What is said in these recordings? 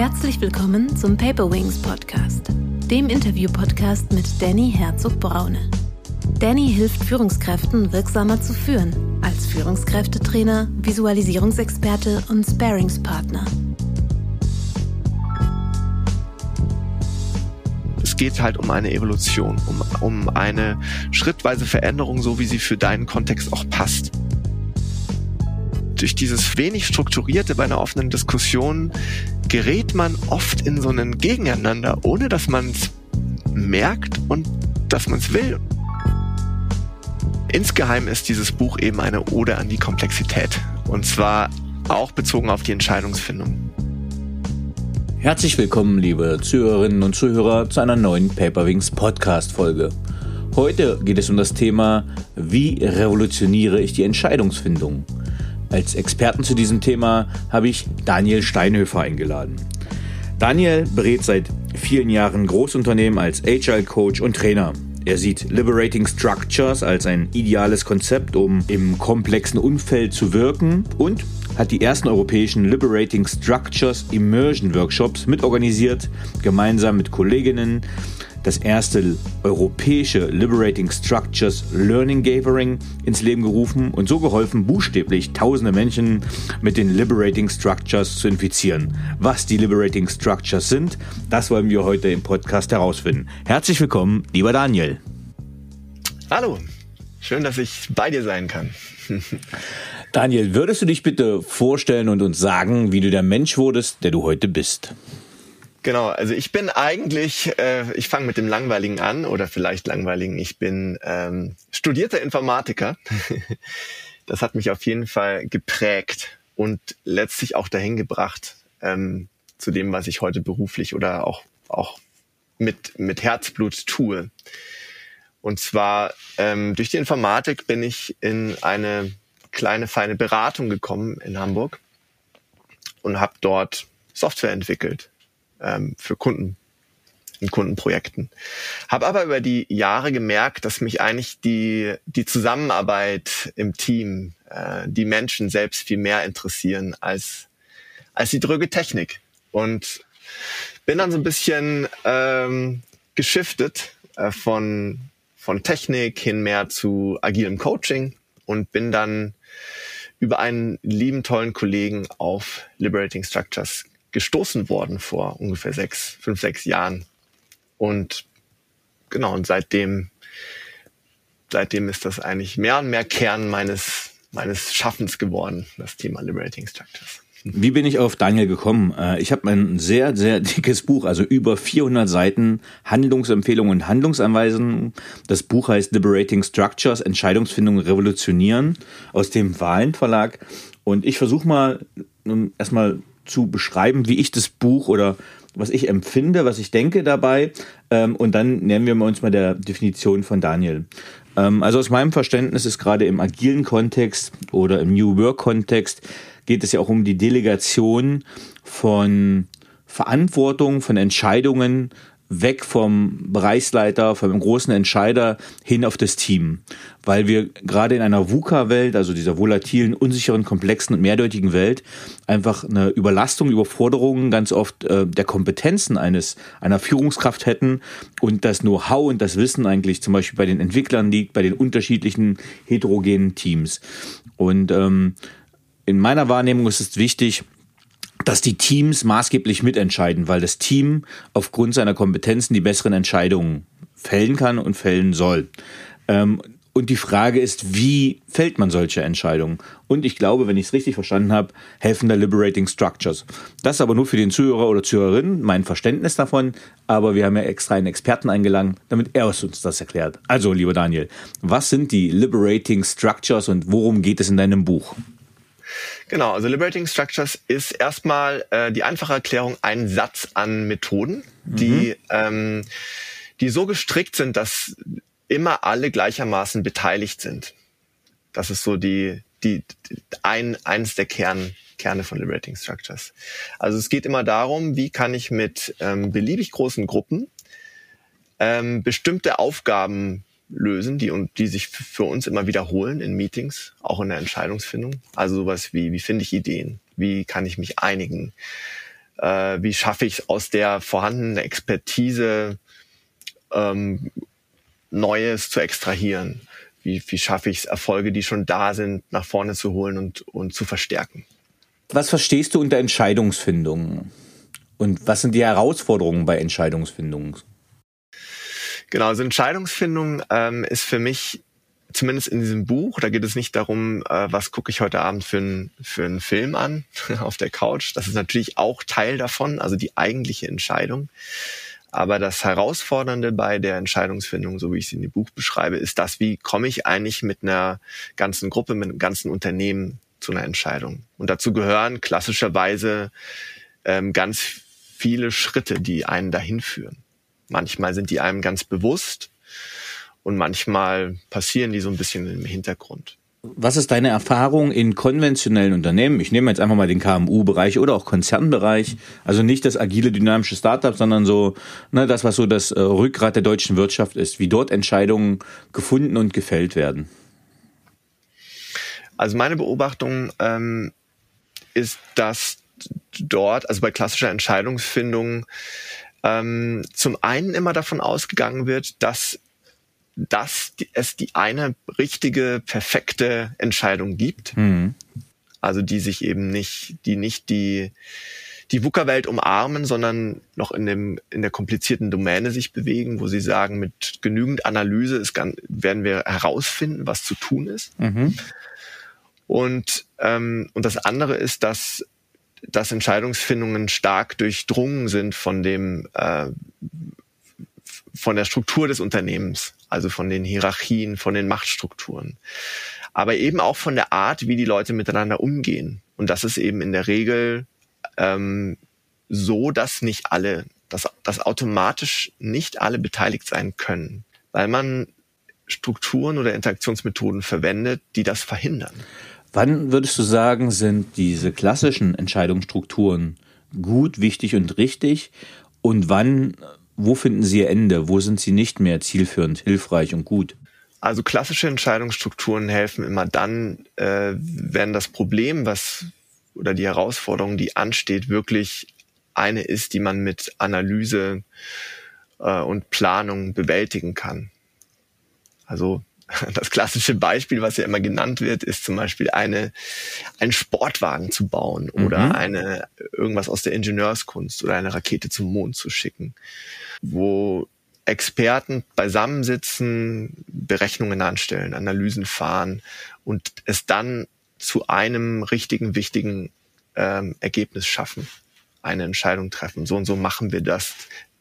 Herzlich willkommen zum Paper Wings Podcast, dem Interview-Podcast mit Danny Herzog-Braune. Danny hilft Führungskräften wirksamer zu führen, als Führungskräftetrainer, Visualisierungsexperte und Sparingspartner. Es geht halt um eine Evolution, um, um eine schrittweise Veränderung, so wie sie für deinen Kontext auch passt durch dieses wenig Strukturierte bei einer offenen Diskussion gerät man oft in so einen Gegeneinander, ohne dass man es merkt und dass man es will. Insgeheim ist dieses Buch eben eine Ode an die Komplexität. Und zwar auch bezogen auf die Entscheidungsfindung. Herzlich willkommen, liebe Zuhörerinnen und Zuhörer, zu einer neuen Paperwings Podcast Folge. Heute geht es um das Thema, wie revolutioniere ich die Entscheidungsfindung? Als Experten zu diesem Thema habe ich Daniel Steinhöfer eingeladen. Daniel berät seit vielen Jahren Großunternehmen als Agile Coach und Trainer. Er sieht Liberating Structures als ein ideales Konzept, um im komplexen Umfeld zu wirken und hat die ersten europäischen Liberating Structures Immersion Workshops mitorganisiert, gemeinsam mit Kolleginnen das erste europäische Liberating Structures Learning Gathering ins Leben gerufen und so geholfen, buchstäblich tausende Menschen mit den Liberating Structures zu infizieren. Was die Liberating Structures sind, das wollen wir heute im Podcast herausfinden. Herzlich willkommen, lieber Daniel. Hallo, schön, dass ich bei dir sein kann. Daniel, würdest du dich bitte vorstellen und uns sagen, wie du der Mensch wurdest, der du heute bist? Genau, also ich bin eigentlich, äh, ich fange mit dem Langweiligen an oder vielleicht Langweiligen, ich bin ähm, studierter Informatiker. das hat mich auf jeden Fall geprägt und letztlich auch dahin gebracht ähm, zu dem, was ich heute beruflich oder auch, auch mit, mit Herzblut tue. Und zwar ähm, durch die Informatik bin ich in eine kleine, feine Beratung gekommen in Hamburg und habe dort Software entwickelt ähm, für Kunden in Kundenprojekten. Habe aber über die Jahre gemerkt, dass mich eigentlich die, die Zusammenarbeit im Team, äh, die Menschen selbst viel mehr interessieren als, als die dröge Technik. Und bin dann so ein bisschen ähm, geschiftet äh, von, von Technik hin mehr zu agilem Coaching und bin dann über einen lieben, tollen Kollegen auf Liberating Structures gestoßen worden vor ungefähr sechs, fünf, sechs Jahren. Und genau, und seitdem, seitdem ist das eigentlich mehr und mehr Kern meines, meines Schaffens geworden, das Thema Liberating Structures. Wie bin ich auf Daniel gekommen? Äh, ich habe ein sehr, sehr dickes Buch, also über 400 Seiten Handlungsempfehlungen und Handlungsanweisungen. Das Buch heißt Liberating Structures, Entscheidungsfindung revolutionieren aus dem Wahlen Verlag. Und ich versuche mal erstmal zu beschreiben, wie ich das Buch oder was ich empfinde, was ich denke dabei. Ähm, und dann nähern wir uns mal der Definition von Daniel. Ähm, also aus meinem Verständnis ist gerade im agilen Kontext oder im New Work Kontext geht es ja auch um die Delegation von Verantwortung, von Entscheidungen weg vom Bereichsleiter, vom großen Entscheider hin auf das Team. Weil wir gerade in einer VUCA-Welt, also dieser volatilen, unsicheren, komplexen und mehrdeutigen Welt, einfach eine Überlastung, Überforderungen ganz oft äh, der Kompetenzen eines einer Führungskraft hätten und das Know-how und das Wissen eigentlich zum Beispiel bei den Entwicklern liegt, bei den unterschiedlichen heterogenen Teams. Und ähm, in meiner Wahrnehmung ist es wichtig, dass die Teams maßgeblich mitentscheiden, weil das Team aufgrund seiner Kompetenzen die besseren Entscheidungen fällen kann und fällen soll. Ähm, und die Frage ist, wie fällt man solche Entscheidungen? Und ich glaube, wenn ich es richtig verstanden habe, helfen da Liberating Structures. Das aber nur für den Zuhörer oder Zuhörerin, mein Verständnis davon. Aber wir haben ja extra einen Experten eingeladen, damit er uns das erklärt. Also, lieber Daniel, was sind die Liberating Structures und worum geht es in deinem Buch? Genau, also Liberating Structures ist erstmal äh, die einfache Erklärung ein Satz an Methoden, die, mhm. ähm, die so gestrickt sind, dass immer alle gleichermaßen beteiligt sind. Das ist so die, die, die ein, eins der Kern, Kerne von Liberating Structures. Also es geht immer darum, wie kann ich mit ähm, beliebig großen Gruppen ähm, bestimmte Aufgaben lösen, die und die sich für uns immer wiederholen in Meetings, auch in der Entscheidungsfindung. Also sowas wie, wie finde ich Ideen? Wie kann ich mich einigen? Äh, wie schaffe ich aus der vorhandenen Expertise ähm, Neues zu extrahieren? Wie, wie schaffe ich es, Erfolge, die schon da sind, nach vorne zu holen und, und zu verstärken? Was verstehst du unter Entscheidungsfindung? Und was sind die Herausforderungen bei Entscheidungsfindung? Genau, also Entscheidungsfindung ähm, ist für mich zumindest in diesem Buch, da geht es nicht darum, äh, was gucke ich heute Abend für, ein, für einen Film an auf der Couch. Das ist natürlich auch Teil davon, also die eigentliche Entscheidung. Aber das Herausfordernde bei der Entscheidungsfindung, so wie ich sie in dem Buch beschreibe, ist das, wie komme ich eigentlich mit einer ganzen Gruppe, mit einem ganzen Unternehmen zu einer Entscheidung. Und dazu gehören klassischerweise ähm, ganz viele Schritte, die einen dahin führen. Manchmal sind die einem ganz bewusst und manchmal passieren die so ein bisschen im Hintergrund. Was ist deine Erfahrung in konventionellen Unternehmen? Ich nehme jetzt einfach mal den KMU-Bereich oder auch Konzernbereich. Also nicht das agile, dynamische Startup, sondern so ne, das, was so das äh, Rückgrat der deutschen Wirtschaft ist, wie dort Entscheidungen gefunden und gefällt werden. Also meine Beobachtung ähm, ist, dass dort, also bei klassischer Entscheidungsfindung, ähm, zum einen immer davon ausgegangen wird, dass dass es die eine richtige, perfekte Entscheidung gibt. Mhm. Also die sich eben nicht, die nicht die, die VUCA-Welt umarmen, sondern noch in dem, in der komplizierten Domäne sich bewegen, wo sie sagen, mit genügend Analyse ist, werden wir herausfinden, was zu tun ist. Mhm. Und, ähm, und das andere ist, dass, dass Entscheidungsfindungen stark durchdrungen sind von dem, äh, von der Struktur des Unternehmens, also von den Hierarchien, von den Machtstrukturen. Aber eben auch von der Art, wie die Leute miteinander umgehen. Und das ist eben in der Regel ähm, so, dass nicht alle, dass, dass automatisch nicht alle beteiligt sein können, weil man Strukturen oder Interaktionsmethoden verwendet, die das verhindern. Wann würdest du sagen, sind diese klassischen Entscheidungsstrukturen gut, wichtig und richtig? Und wann, wo finden sie ihr Ende? Wo sind sie nicht mehr zielführend, hilfreich und gut? Also klassische Entscheidungsstrukturen helfen immer dann, äh, wenn das Problem, was oder die Herausforderung, die ansteht, wirklich eine ist, die man mit Analyse äh, und Planung bewältigen kann. Also das klassische Beispiel, was ja immer genannt wird, ist zum Beispiel eine, einen Sportwagen zu bauen oder mhm. eine, irgendwas aus der Ingenieurskunst oder eine Rakete zum Mond zu schicken, wo Experten beisammensitzen, Berechnungen anstellen, Analysen fahren und es dann zu einem richtigen, wichtigen ähm, Ergebnis schaffen, eine Entscheidung treffen. So und so machen wir das,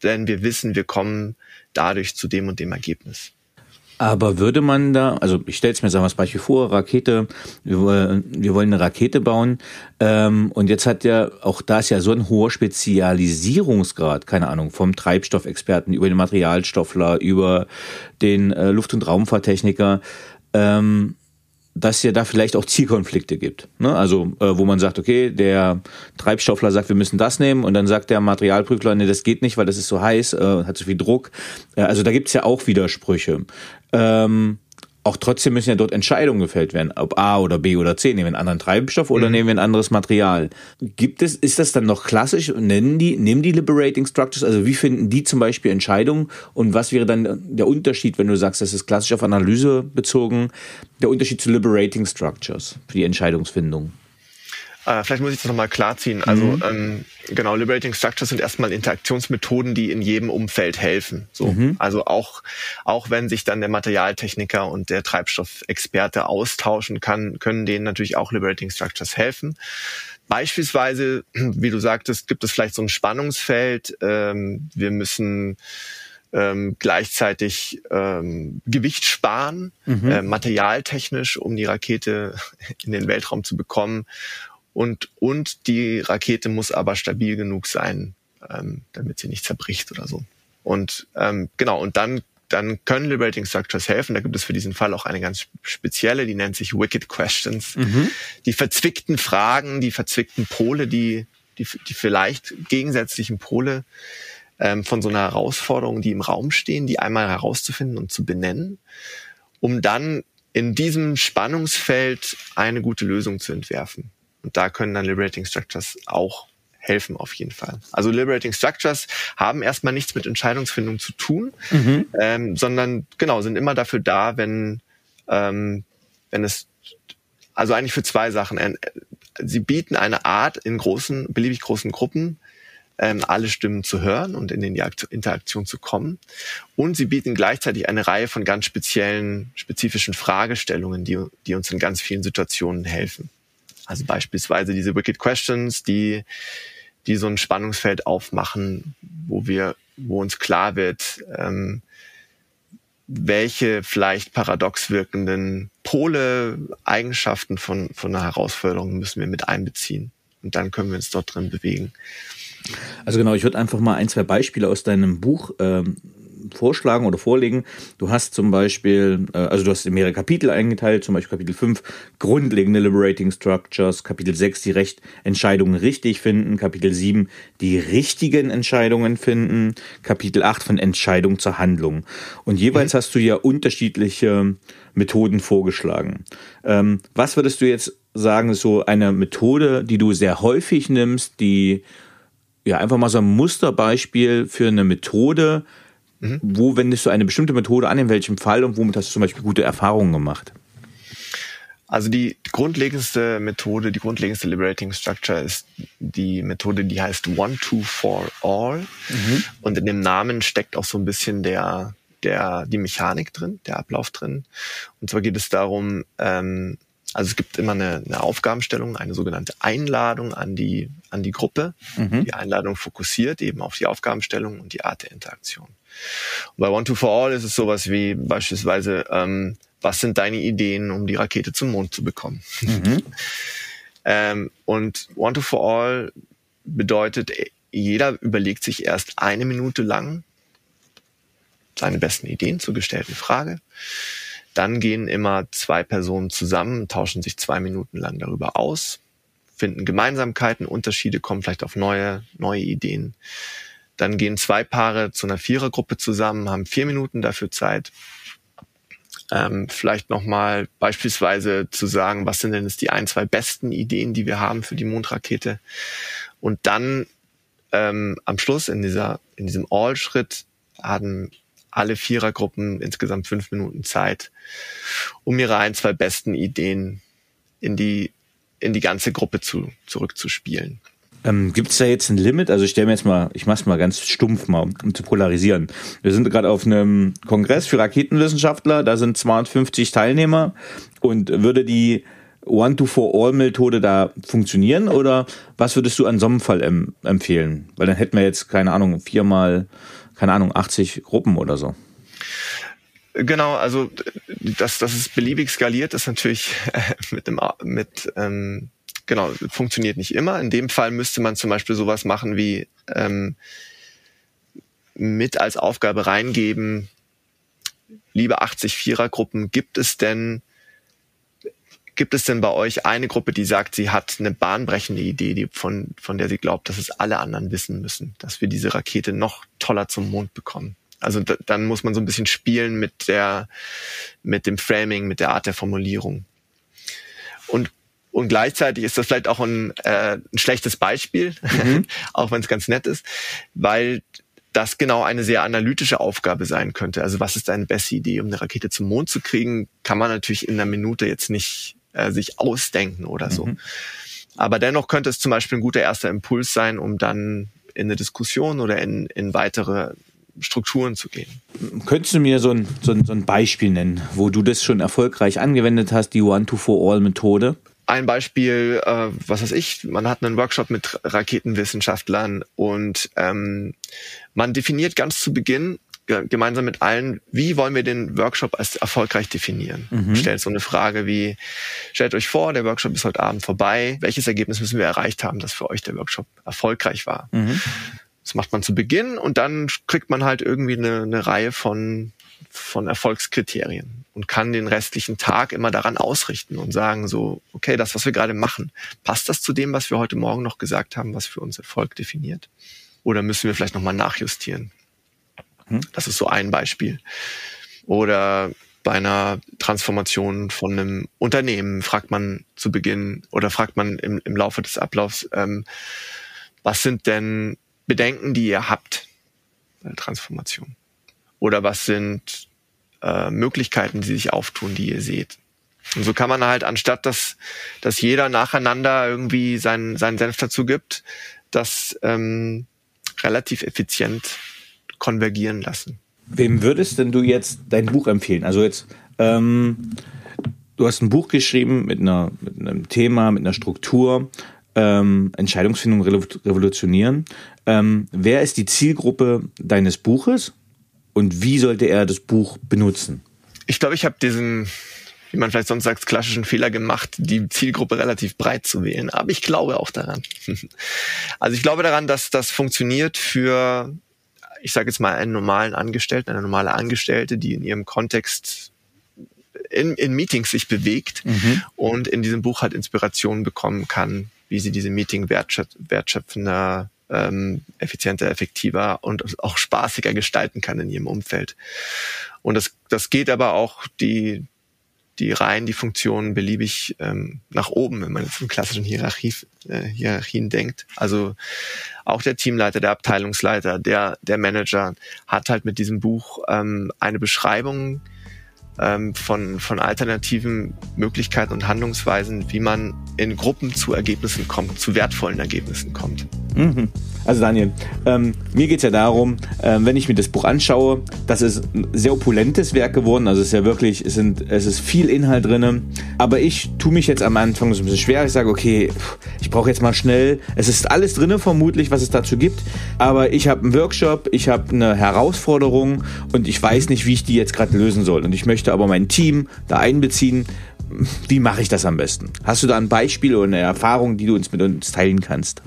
denn wir wissen, wir kommen dadurch zu dem und dem Ergebnis. Aber würde man da, also ich stelle es mir sagen wir das Beispiel vor, Rakete, wir, wir wollen eine Rakete bauen ähm, und jetzt hat ja, auch da ist ja so ein hoher Spezialisierungsgrad, keine Ahnung, vom Treibstoffexperten über den Materialstoffler, über den äh, Luft- und Raumfahrttechniker. Ähm, dass ja da vielleicht auch Zielkonflikte gibt. Ne? Also äh, wo man sagt, okay, der Treibstoffler sagt, wir müssen das nehmen und dann sagt der Materialprüfler, nee, das geht nicht, weil das ist so heiß, äh, hat so viel Druck. Äh, also da gibt's ja auch Widersprüche. Ähm, auch trotzdem müssen ja dort Entscheidungen gefällt werden, ob A oder B oder C, nehmen wir einen anderen Treibstoff oder mhm. nehmen wir ein anderes Material. Gibt es, ist das dann noch klassisch? Nennen die, nehmen die Liberating Structures? Also wie finden die zum Beispiel Entscheidungen? Und was wäre dann der Unterschied, wenn du sagst, das ist klassisch auf Analyse bezogen, der Unterschied zu Liberating Structures für die Entscheidungsfindung? Äh, vielleicht muss ich das nochmal klarziehen. Also mhm. ähm, genau, Liberating Structures sind erstmal Interaktionsmethoden, die in jedem Umfeld helfen. So, mhm. also auch auch wenn sich dann der Materialtechniker und der Treibstoffexperte austauschen kann, können denen natürlich auch Liberating Structures helfen. Beispielsweise, wie du sagtest, gibt es vielleicht so ein Spannungsfeld. Ähm, wir müssen ähm, gleichzeitig ähm, Gewicht sparen, mhm. äh, materialtechnisch, um die Rakete in den Weltraum zu bekommen und, und die Rakete muss aber stabil genug sein, ähm, damit sie nicht zerbricht oder so. Und ähm, genau, und dann, dann können Liberating Structures helfen. Da gibt es für diesen Fall auch eine ganz spezielle, die nennt sich Wicked Questions. Mhm. Die verzwickten Fragen, die verzwickten Pole, die, die, die vielleicht gegensätzlichen Pole ähm, von so einer Herausforderung, die im Raum stehen, die einmal herauszufinden und zu benennen, um dann in diesem Spannungsfeld eine gute Lösung zu entwerfen. Und da können dann Liberating Structures auch helfen auf jeden Fall. Also Liberating Structures haben erstmal nichts mit Entscheidungsfindung zu tun, mhm. ähm, sondern genau sind immer dafür da, wenn ähm, wenn es also eigentlich für zwei Sachen. Sie bieten eine Art in großen, beliebig großen Gruppen ähm, alle Stimmen zu hören und in die Interaktion zu kommen. Und sie bieten gleichzeitig eine Reihe von ganz speziellen, spezifischen Fragestellungen, die, die uns in ganz vielen Situationen helfen. Also beispielsweise diese Wicked Questions, die, die so ein Spannungsfeld aufmachen, wo wir, wo uns klar wird, ähm, welche vielleicht paradox wirkenden Pole, Eigenschaften von, von einer Herausforderung müssen wir mit einbeziehen. Und dann können wir uns dort drin bewegen. Also genau, ich würde einfach mal ein, zwei Beispiele aus deinem Buch ähm, vorschlagen oder vorlegen. Du hast zum Beispiel, äh, also du hast in mehrere Kapitel eingeteilt, zum Beispiel Kapitel 5, grundlegende Liberating Structures, Kapitel 6, die Recht Entscheidungen richtig finden, Kapitel 7, die richtigen Entscheidungen finden, Kapitel 8 von Entscheidung zur Handlung. Und jeweils mhm. hast du ja unterschiedliche Methoden vorgeschlagen. Ähm, was würdest du jetzt sagen, so eine Methode, die du sehr häufig nimmst, die ja, einfach mal so ein Musterbeispiel für eine Methode. Mhm. Wo wendest du eine bestimmte Methode an, in welchem Fall und womit hast du zum Beispiel gute Erfahrungen gemacht? Also die grundlegendste Methode, die grundlegendste Liberating Structure ist die Methode, die heißt One, Two, For, All. Mhm. Und in dem Namen steckt auch so ein bisschen der, der, die Mechanik drin, der Ablauf drin. Und zwar geht es darum, ähm, also es gibt immer eine, eine Aufgabenstellung, eine sogenannte Einladung an die, an die Gruppe. Mhm. Die Einladung fokussiert eben auf die Aufgabenstellung und die Art der Interaktion. Und bei One to For All ist es sowas wie beispielsweise, ähm, was sind deine Ideen, um die Rakete zum Mond zu bekommen? Mhm. ähm, und One to For All bedeutet, jeder überlegt sich erst eine Minute lang seine besten Ideen zur gestellten Frage dann gehen immer zwei Personen zusammen, tauschen sich zwei Minuten lang darüber aus, finden Gemeinsamkeiten, Unterschiede, kommen vielleicht auf neue, neue Ideen. Dann gehen zwei Paare zu einer Vierergruppe zusammen, haben vier Minuten dafür Zeit. Ähm, vielleicht nochmal beispielsweise zu sagen, was sind denn jetzt die ein, zwei besten Ideen, die wir haben für die Mondrakete. Und dann ähm, am Schluss in dieser, in diesem All-Schritt haben alle Vierergruppen insgesamt fünf Minuten Zeit, um ihre ein, zwei besten Ideen in die, in die ganze Gruppe zu, zurückzuspielen. Ähm, Gibt es da jetzt ein Limit? Also ich stelle mir jetzt mal, ich mache es mal ganz stumpf mal, um zu polarisieren. Wir sind gerade auf einem Kongress für Raketenwissenschaftler, da sind 250 Teilnehmer und würde die One-to-For-All-Methode da funktionieren oder was würdest du an so einem Fall em empfehlen? Weil dann hätten wir jetzt, keine Ahnung, viermal keine Ahnung, 80 Gruppen oder so. Genau, also dass, dass es beliebig skaliert, ist natürlich mit dem mit ähm, genau funktioniert nicht immer. In dem Fall müsste man zum Beispiel sowas machen wie ähm, mit als Aufgabe reingeben, liebe 80 Vierergruppen, gibt es denn Gibt es denn bei euch eine Gruppe, die sagt, sie hat eine bahnbrechende Idee, die von, von der sie glaubt, dass es alle anderen wissen müssen, dass wir diese Rakete noch toller zum Mond bekommen? Also da, dann muss man so ein bisschen spielen mit der, mit dem Framing, mit der Art der Formulierung. Und und gleichzeitig ist das vielleicht auch ein, äh, ein schlechtes Beispiel, mhm. auch wenn es ganz nett ist, weil das genau eine sehr analytische Aufgabe sein könnte. Also was ist deine beste Idee, um eine Rakete zum Mond zu kriegen, kann man natürlich in einer Minute jetzt nicht äh, sich ausdenken oder so. Mhm. Aber dennoch könnte es zum Beispiel ein guter erster Impuls sein, um dann in eine Diskussion oder in, in weitere Strukturen zu gehen. Könntest du mir so ein, so, ein, so ein Beispiel nennen, wo du das schon erfolgreich angewendet hast, die One-to-For-All-Methode? Ein Beispiel, äh, was weiß ich, man hat einen Workshop mit Raketenwissenschaftlern und ähm, man definiert ganz zu Beginn gemeinsam mit allen, wie wollen wir den Workshop als erfolgreich definieren? Mhm. Stellt so eine Frage wie, stellt euch vor, der Workshop ist heute Abend vorbei. Welches Ergebnis müssen wir erreicht haben, dass für euch der Workshop erfolgreich war? Mhm. Das macht man zu Beginn und dann kriegt man halt irgendwie eine, eine Reihe von, von Erfolgskriterien und kann den restlichen Tag immer daran ausrichten und sagen so, okay, das, was wir gerade machen, passt das zu dem, was wir heute Morgen noch gesagt haben, was für uns Erfolg definiert? Oder müssen wir vielleicht nochmal nachjustieren? Hm? Das ist so ein Beispiel. Oder bei einer Transformation von einem Unternehmen fragt man zu Beginn oder fragt man im, im Laufe des Ablaufs, ähm, was sind denn Bedenken, die ihr habt bei der Transformation? Oder was sind äh, Möglichkeiten, die sich auftun, die ihr seht? Und so kann man halt, anstatt dass, dass jeder nacheinander irgendwie seinen, seinen Senf dazu gibt, das ähm, relativ effizient konvergieren lassen. Wem würdest denn du jetzt dein Buch empfehlen? Also jetzt, ähm, du hast ein Buch geschrieben mit, einer, mit einem Thema, mit einer Struktur, ähm, Entscheidungsfindung revolutionieren. Ähm, wer ist die Zielgruppe deines Buches und wie sollte er das Buch benutzen? Ich glaube, ich habe diesen wie man vielleicht sonst sagt, klassischen Fehler gemacht, die Zielgruppe relativ breit zu wählen. Aber ich glaube auch daran. Also ich glaube daran, dass das funktioniert für, ich sage jetzt mal, einen normalen Angestellten, eine normale Angestellte, die in ihrem Kontext in, in Meetings sich bewegt mhm. und in diesem Buch halt Inspiration bekommen kann, wie sie diese Meeting wertschöpf wertschöpfender, ähm, effizienter, effektiver und auch spaßiger gestalten kann in ihrem Umfeld. Und das, das geht aber auch die, die Reihen, die Funktionen beliebig ähm, nach oben, wenn man in klassischen Hierarchie, äh, Hierarchien denkt. Also auch der Teamleiter, der Abteilungsleiter, der, der Manager hat halt mit diesem Buch ähm, eine Beschreibung ähm, von, von alternativen Möglichkeiten und Handlungsweisen, wie man in Gruppen zu Ergebnissen kommt, zu wertvollen Ergebnissen kommt. Mhm. Also Daniel, ähm, mir geht es ja darum, ähm, wenn ich mir das Buch anschaue, das ist ein sehr opulentes Werk geworden. Also es ist ja wirklich, es, sind, es ist viel Inhalt drin. Aber ich tue mich jetzt am Anfang so ein bisschen schwer. Ich sage, okay, ich brauche jetzt mal schnell. Es ist alles drin vermutlich, was es dazu gibt. Aber ich habe einen Workshop, ich habe eine Herausforderung und ich weiß nicht, wie ich die jetzt gerade lösen soll. Und ich möchte aber mein Team da einbeziehen. Wie mache ich das am besten? Hast du da ein Beispiel oder eine Erfahrung, die du uns mit uns teilen kannst?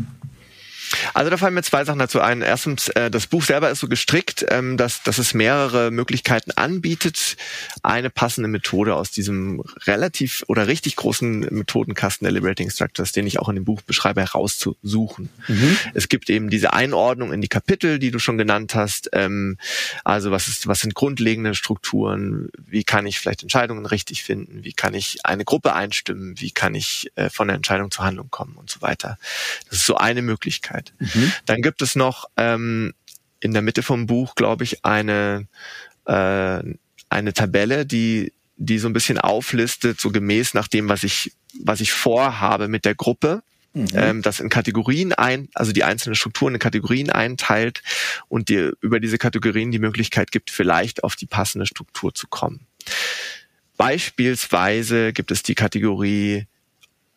Also da fallen mir zwei Sachen dazu ein. Erstens, äh, das Buch selber ist so gestrickt, ähm, dass, dass es mehrere Möglichkeiten anbietet, eine passende Methode aus diesem relativ oder richtig großen Methodenkasten der Liberating Structures, den ich auch in dem Buch beschreibe, herauszusuchen. Mhm. Es gibt eben diese Einordnung in die Kapitel, die du schon genannt hast. Ähm, also was ist, was sind grundlegende Strukturen? Wie kann ich vielleicht Entscheidungen richtig finden? Wie kann ich eine Gruppe einstimmen? Wie kann ich äh, von der Entscheidung zur Handlung kommen und so weiter? Das ist so eine Möglichkeit. Möglichkeit. Mhm. Dann gibt es noch ähm, in der Mitte vom Buch, glaube ich, eine, äh, eine Tabelle, die, die so ein bisschen auflistet, so gemäß nach dem, was ich, was ich vorhabe mit der Gruppe. Mhm. Ähm, das in Kategorien ein, also die einzelnen Strukturen in Kategorien einteilt und dir über diese Kategorien die Möglichkeit gibt, vielleicht auf die passende Struktur zu kommen. Beispielsweise gibt es die Kategorie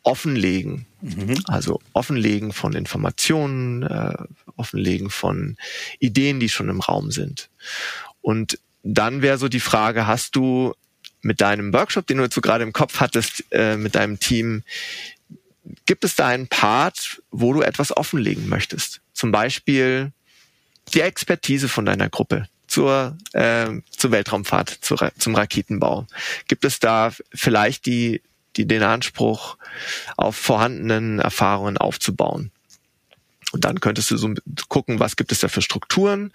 Offenlegen. Mhm. Also Offenlegen von Informationen, äh, Offenlegen von Ideen, die schon im Raum sind. Und dann wäre so die Frage, hast du mit deinem Workshop, den du jetzt so gerade im Kopf hattest, äh, mit deinem Team, gibt es da einen Part, wo du etwas offenlegen möchtest? Zum Beispiel die Expertise von deiner Gruppe zur, äh, zur Weltraumfahrt, zur, zum Raketenbau. Gibt es da vielleicht die die den Anspruch, auf vorhandenen Erfahrungen aufzubauen. Und dann könntest du so gucken, was gibt es da für Strukturen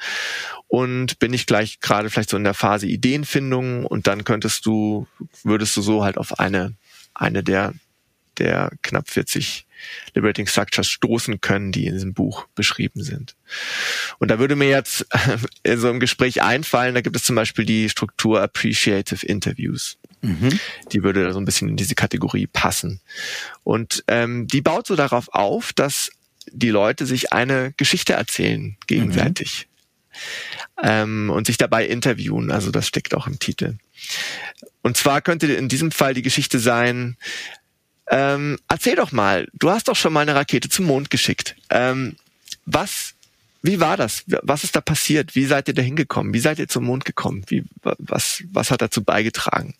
und bin ich gleich gerade vielleicht so in der Phase Ideenfindung und dann könntest du, würdest du so halt auf eine, eine der, der knapp 40 Liberating Structures stoßen können, die in diesem Buch beschrieben sind. Und da würde mir jetzt so im Gespräch einfallen, da gibt es zum Beispiel die Struktur Appreciative Interviews. Mhm. Die würde da so ein bisschen in diese Kategorie passen. Und ähm, die baut so darauf auf, dass die Leute sich eine Geschichte erzählen gegenseitig. Mhm. Ähm, und sich dabei interviewen. Also das steckt auch im Titel. Und zwar könnte in diesem Fall die Geschichte sein, ähm, erzähl doch mal, du hast doch schon mal eine Rakete zum Mond geschickt. Ähm, was, wie war das? Was ist da passiert? Wie seid ihr da hingekommen? Wie seid ihr zum Mond gekommen? Wie, was, was hat dazu beigetragen?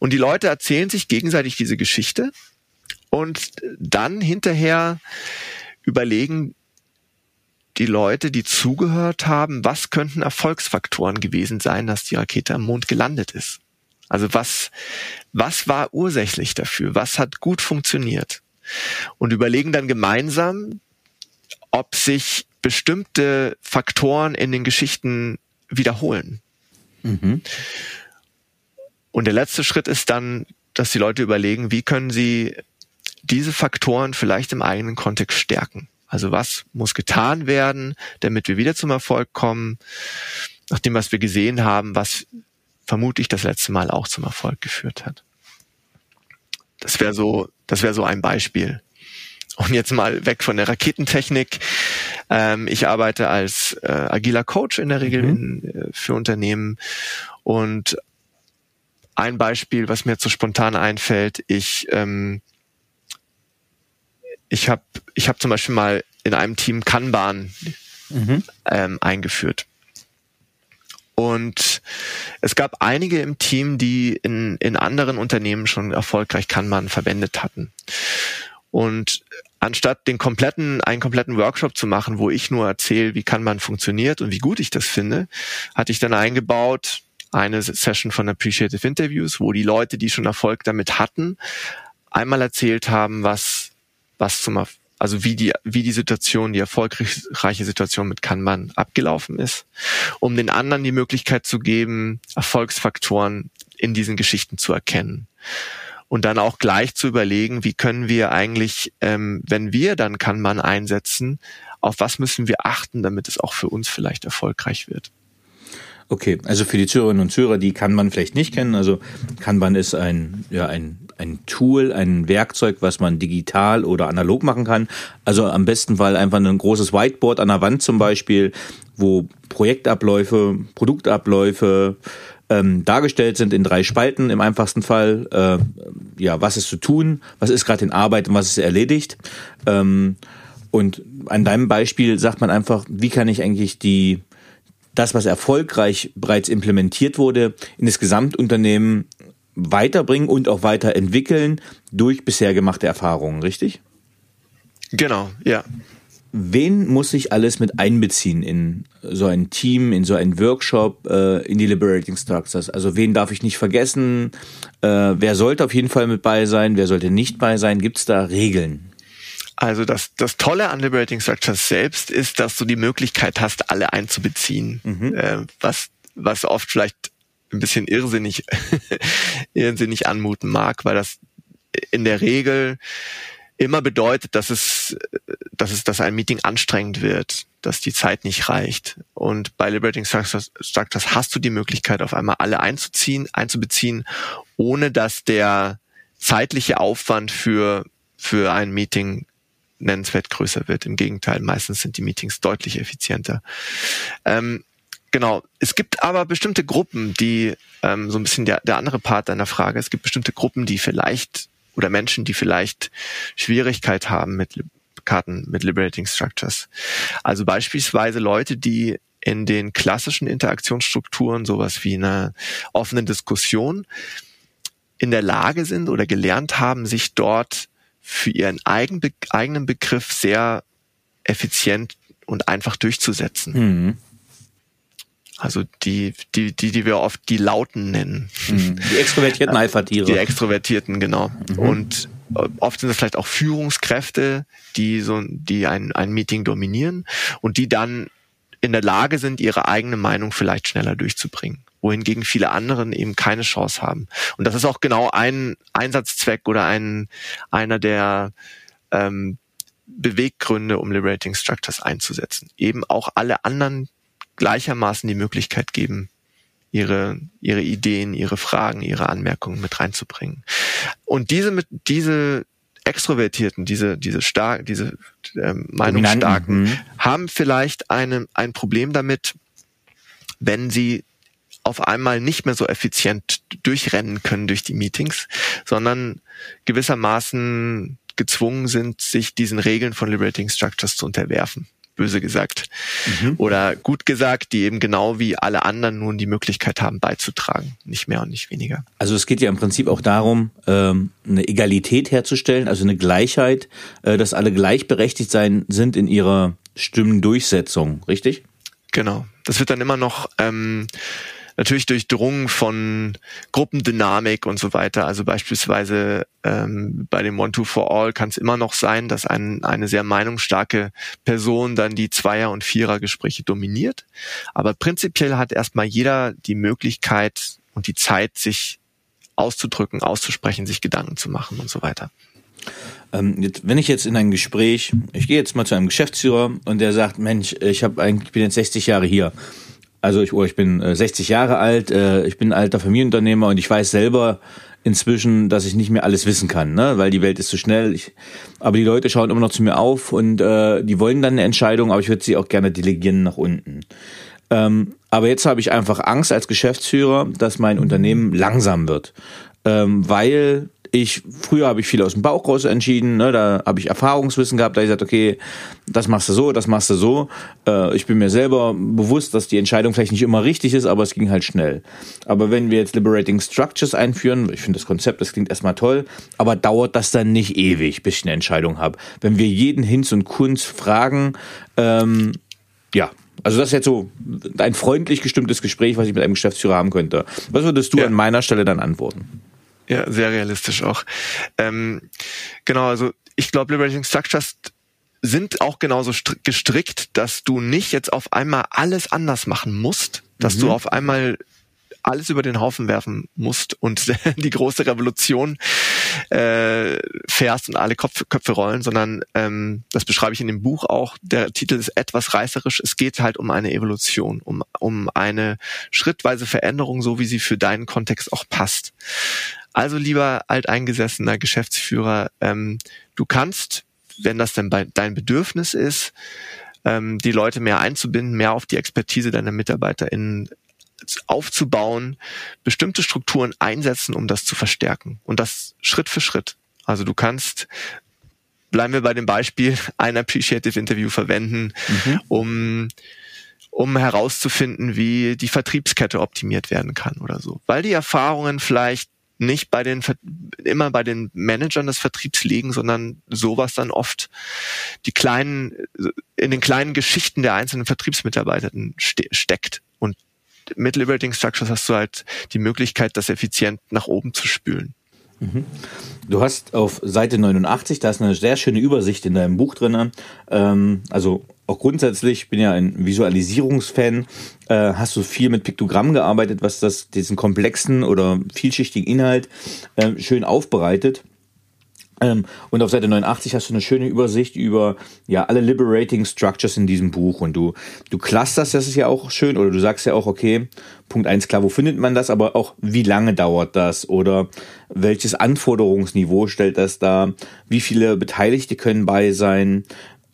Und die Leute erzählen sich gegenseitig diese Geschichte und dann hinterher überlegen die Leute, die zugehört haben, was könnten Erfolgsfaktoren gewesen sein, dass die Rakete am Mond gelandet ist. Also was, was war ursächlich dafür? Was hat gut funktioniert? Und überlegen dann gemeinsam, ob sich bestimmte Faktoren in den Geschichten wiederholen. Mhm. Und der letzte Schritt ist dann, dass die Leute überlegen, wie können sie diese Faktoren vielleicht im eigenen Kontext stärken. Also was muss getan werden, damit wir wieder zum Erfolg kommen, nach dem, was wir gesehen haben, was vermutlich das letzte Mal auch zum Erfolg geführt hat. Das wäre so, das wäre so ein Beispiel. Und jetzt mal weg von der Raketentechnik. Ähm, ich arbeite als äh, agiler Coach in der Regel mhm. in, äh, für Unternehmen. Und ein Beispiel, was mir zu so spontan einfällt, ich ähm, ich habe ich hab zum Beispiel mal in einem Team Kanban mhm. ähm, eingeführt. Und es gab einige im Team, die in, in anderen Unternehmen schon erfolgreich Kanban verwendet hatten. Und anstatt den kompletten, einen kompletten Workshop zu machen, wo ich nur erzähle, wie Kanban funktioniert und wie gut ich das finde, hatte ich dann eingebaut eine Session von Appreciative Interviews, wo die Leute, die schon Erfolg damit hatten, einmal erzählt haben, was, was zum, also wie die, wie die Situation, die erfolgreiche Situation mit Kanban abgelaufen ist, um den anderen die Möglichkeit zu geben, Erfolgsfaktoren in diesen Geschichten zu erkennen. Und dann auch gleich zu überlegen, wie können wir eigentlich, ähm, wenn wir dann Kanban einsetzen, auf was müssen wir achten, damit es auch für uns vielleicht erfolgreich wird. Okay, also für die Zuhörerinnen und Zuhörer, die Kanban vielleicht nicht kennen, also Kanban ist ein, ja, ein, ein Tool, ein Werkzeug, was man digital oder analog machen kann. Also am besten Fall einfach ein großes Whiteboard an der Wand zum Beispiel, wo Projektabläufe, Produktabläufe ähm, dargestellt sind in drei Spalten im einfachsten Fall. Äh, ja, was ist zu tun, was ist gerade in Arbeit und was ist erledigt. Ähm, und an deinem Beispiel sagt man einfach, wie kann ich eigentlich die das, was erfolgreich bereits implementiert wurde, in das Gesamtunternehmen weiterbringen und auch weiterentwickeln durch bisher gemachte Erfahrungen, richtig? Genau, ja. Wen muss ich alles mit einbeziehen in so ein Team, in so einen Workshop, äh, in die Liberating Structures? Also wen darf ich nicht vergessen? Äh, wer sollte auf jeden Fall mit bei sein? Wer sollte nicht bei sein? Gibt es da Regeln? Also das, das Tolle an Liberating Structures selbst ist, dass du die Möglichkeit hast, alle einzubeziehen, mhm. äh, was, was oft vielleicht ein bisschen irrsinnig, irrsinnig anmuten mag, weil das in der Regel immer bedeutet, dass es, dass es, dass ein Meeting anstrengend wird, dass die Zeit nicht reicht. Und bei Liberating Structures, Structures hast du die Möglichkeit, auf einmal alle einzuziehen, einzubeziehen, ohne dass der zeitliche Aufwand für, für ein Meeting nennenswert größer wird. Im Gegenteil, meistens sind die Meetings deutlich effizienter. Ähm, genau. Es gibt aber bestimmte Gruppen, die ähm, so ein bisschen der, der andere Part deiner Frage. Es gibt bestimmte Gruppen, die vielleicht oder Menschen, die vielleicht Schwierigkeit haben mit Karten mit Liberating Structures. Also beispielsweise Leute, die in den klassischen Interaktionsstrukturen, sowas wie eine offene Diskussion, in der Lage sind oder gelernt haben, sich dort für ihren eigen, eigenen Begriff sehr effizient und einfach durchzusetzen. Mhm. Also die, die, die, die wir oft die Lauten nennen. Mhm. Die extrovertierten Alpha-Tiere. Die extrovertierten, genau. Mhm. Und äh, oft sind es vielleicht auch Führungskräfte, die so, die ein, ein Meeting dominieren und die dann in der Lage sind, ihre eigene Meinung vielleicht schneller durchzubringen wohingegen viele anderen eben keine Chance haben. Und das ist auch genau ein Einsatzzweck oder ein einer der ähm, Beweggründe, um Liberating Structures einzusetzen. Eben auch alle anderen gleichermaßen die Möglichkeit geben, ihre, ihre Ideen, ihre Fragen, ihre Anmerkungen mit reinzubringen. Und diese, mit, diese Extrovertierten, diese, diese stark, diese ähm, Meinungsstarken, mhm. haben vielleicht eine, ein Problem damit, wenn sie auf einmal nicht mehr so effizient durchrennen können durch die Meetings, sondern gewissermaßen gezwungen sind, sich diesen Regeln von Liberating Structures zu unterwerfen böse gesagt. Mhm. Oder gut gesagt, die eben genau wie alle anderen nun die Möglichkeit haben, beizutragen. Nicht mehr und nicht weniger. Also es geht ja im Prinzip auch darum, ähm, eine Egalität herzustellen, also eine Gleichheit, äh, dass alle gleichberechtigt sein sind in ihrer Stimmendurchsetzung, richtig? Genau. Das wird dann immer noch ähm, natürlich durchdrungen von Gruppendynamik und so weiter. Also beispielsweise ähm, bei dem One Two for All kann es immer noch sein, dass ein, eine sehr meinungsstarke Person dann die Zweier- und Vierer-Gespräche dominiert. Aber prinzipiell hat erstmal jeder die Möglichkeit und die Zeit, sich auszudrücken, auszusprechen, sich Gedanken zu machen und so weiter. Ähm, wenn ich jetzt in ein Gespräch, ich gehe jetzt mal zu einem Geschäftsführer und der sagt, Mensch, ich habe eigentlich, bin jetzt 60 Jahre hier. Also ich, oh, ich bin 60 äh, Jahre alt, äh, ich bin ein alter Familienunternehmer und ich weiß selber inzwischen, dass ich nicht mehr alles wissen kann, ne? weil die Welt ist zu schnell. Ich, aber die Leute schauen immer noch zu mir auf und äh, die wollen dann eine Entscheidung, aber ich würde sie auch gerne delegieren nach unten. Ähm, aber jetzt habe ich einfach Angst als Geschäftsführer, dass mein Unternehmen langsam wird, ähm, weil ich früher habe ich viel aus dem Bauch raus entschieden, ne, da habe ich Erfahrungswissen gehabt, da ich gesagt, okay, das machst du so, das machst du so. Äh, ich bin mir selber bewusst, dass die Entscheidung vielleicht nicht immer richtig ist, aber es ging halt schnell. Aber wenn wir jetzt Liberating Structures einführen, ich finde das Konzept, das klingt erstmal toll, aber dauert das dann nicht ewig, bis ich eine Entscheidung habe. Wenn wir jeden Hinz und Kunz fragen, ähm, ja, also das ist jetzt so ein freundlich gestimmtes Gespräch, was ich mit einem Geschäftsführer haben könnte. Was würdest du ja. an meiner Stelle dann antworten? Ja, sehr realistisch auch. Ähm, genau, also ich glaube, Liberating Structures sind auch genauso gestrickt, dass du nicht jetzt auf einmal alles anders machen musst, dass mhm. du auf einmal alles über den Haufen werfen musst und die große Revolution äh, fährst und alle Kopf, Köpfe rollen, sondern ähm, das beschreibe ich in dem Buch auch. Der Titel ist etwas reißerisch. Es geht halt um eine Evolution, um, um eine schrittweise Veränderung, so wie sie für deinen Kontext auch passt. Also lieber alteingesessener Geschäftsführer, ähm, du kannst, wenn das denn dein Bedürfnis ist, ähm, die Leute mehr einzubinden, mehr auf die Expertise deiner MitarbeiterInnen aufzubauen, bestimmte Strukturen einsetzen, um das zu verstärken. Und das Schritt für Schritt. Also du kannst, bleiben wir bei dem Beispiel, ein Appreciative Interview verwenden, mhm. um um herauszufinden, wie die Vertriebskette optimiert werden kann oder so. Weil die Erfahrungen vielleicht nicht bei den immer bei den Managern des Vertriebs liegen, sondern sowas dann oft die kleinen in den kleinen Geschichten der einzelnen Vertriebsmitarbeiter ste steckt und mit Liberating Structures hast du halt die Möglichkeit, das effizient nach oben zu spülen. Mhm. Du hast auf Seite 89, da ist eine sehr schöne Übersicht in deinem Buch drin. Ähm, also auch grundsätzlich, ich bin ja ein Visualisierungsfan, äh, hast du viel mit Piktogrammen gearbeitet, was das diesen komplexen oder vielschichtigen Inhalt äh, schön aufbereitet. Ähm, und auf Seite 89 hast du eine schöne Übersicht über ja alle liberating structures in diesem Buch. Und du du clusterst das ist ja auch schön oder du sagst ja auch okay Punkt eins klar wo findet man das? Aber auch wie lange dauert das? Oder welches Anforderungsniveau stellt das dar? Wie viele Beteiligte können bei sein?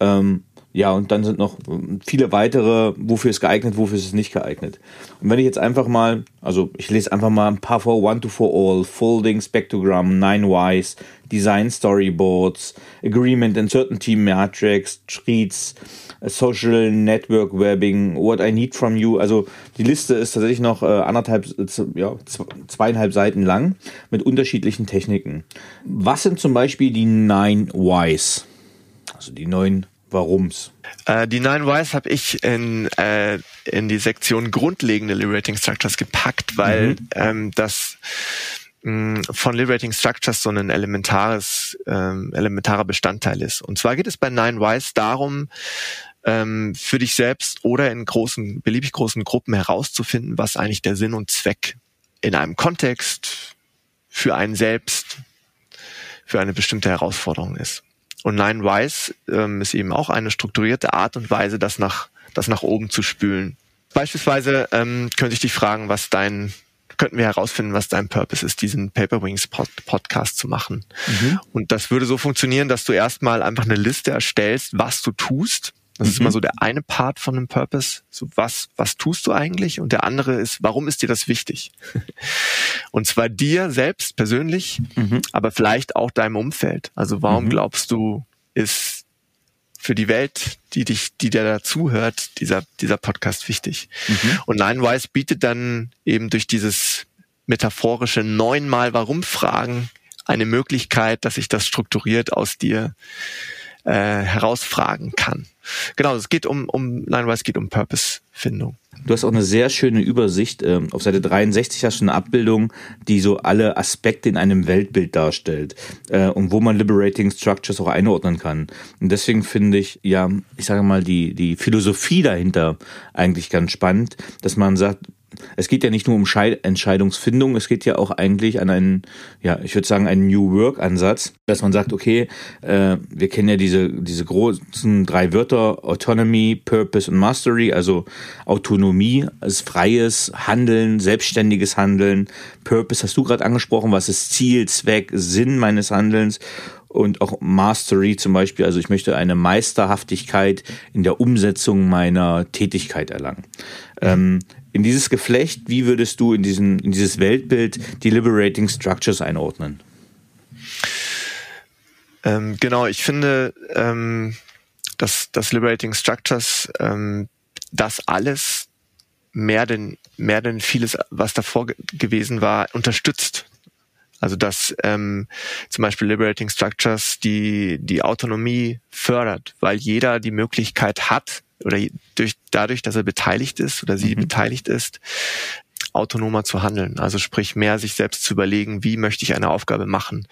Ähm, ja, und dann sind noch viele weitere, wofür ist geeignet, wofür ist es nicht geeignet. Und wenn ich jetzt einfach mal, also ich lese einfach mal ein paar vor, One to For All, Folding, Spectrogram, Nine Whys, Design Storyboards, Agreement, Uncertainty Matrix, Treats, Social Network Webbing, What I Need From You. Also die Liste ist tatsächlich noch äh, anderthalb, ja, zweieinhalb Seiten lang mit unterschiedlichen Techniken. Was sind zum Beispiel die Nine Whys? Also die neun Warum's? Äh, die Nine Whys habe ich in, äh, in die Sektion grundlegende Liberating Structures gepackt, weil mhm. ähm, das mh, von Liberating Structures so ein elementares, ähm, elementarer Bestandteil ist. Und zwar geht es bei Nine Whys darum, ähm, für dich selbst oder in großen, beliebig großen Gruppen herauszufinden, was eigentlich der Sinn und Zweck in einem Kontext für einen selbst, für eine bestimmte Herausforderung ist. Und Nine Wise ähm, ist eben auch eine strukturierte Art und Weise, das nach, das nach oben zu spülen. Beispielsweise ähm, könnte ich dich fragen, was dein, könnten wir herausfinden, was dein Purpose ist, diesen Paper Wings Pod Podcast zu machen. Mhm. Und das würde so funktionieren, dass du erstmal einfach eine Liste erstellst, was du tust das mhm. ist immer so der eine Part von einem Purpose. So was, was tust du eigentlich? Und der andere ist, warum ist dir das wichtig? Und zwar dir selbst persönlich, mhm. aber vielleicht auch deinem Umfeld. Also warum mhm. glaubst du, ist für die Welt, die dich, die dir dazuhört, dieser, dieser Podcast wichtig? Mhm. Und Ninewise bietet dann eben durch dieses metaphorische neunmal Warum Fragen eine Möglichkeit, dass sich das strukturiert aus dir äh, herausfragen kann. Genau, es geht um, um nein, es geht um Purpose-Findung. Du hast auch eine sehr schöne Übersicht. Ähm, auf Seite 63 hast du eine Abbildung, die so alle Aspekte in einem Weltbild darstellt äh, und wo man Liberating Structures auch einordnen kann. Und deswegen finde ich, ja, ich sage mal, die, die Philosophie dahinter eigentlich ganz spannend, dass man sagt, es geht ja nicht nur um Schei Entscheidungsfindung, es geht ja auch eigentlich an einen, ja, ich würde sagen, einen New Work-Ansatz, dass man sagt, okay, äh, wir kennen ja diese, diese großen drei Wörter, Autonomy, Purpose und Mastery, also Autonomie ist freies Handeln, selbstständiges Handeln, Purpose hast du gerade angesprochen, was ist Ziel, Zweck, Sinn meines Handelns und auch Mastery zum Beispiel. Also ich möchte eine Meisterhaftigkeit in der Umsetzung meiner Tätigkeit erlangen. Ähm, in dieses Geflecht, wie würdest du in, diesen, in dieses Weltbild die Liberating Structures einordnen? Ähm, genau, ich finde, ähm, dass, dass Liberating Structures ähm, das alles mehr denn, mehr denn vieles, was davor gewesen war, unterstützt. Also dass ähm, zum Beispiel Liberating Structures die, die Autonomie fördert, weil jeder die Möglichkeit hat, oder durch, dadurch, dass er beteiligt ist oder sie mhm. beteiligt ist, autonomer zu handeln. Also sprich mehr sich selbst zu überlegen, wie möchte ich eine Aufgabe machen?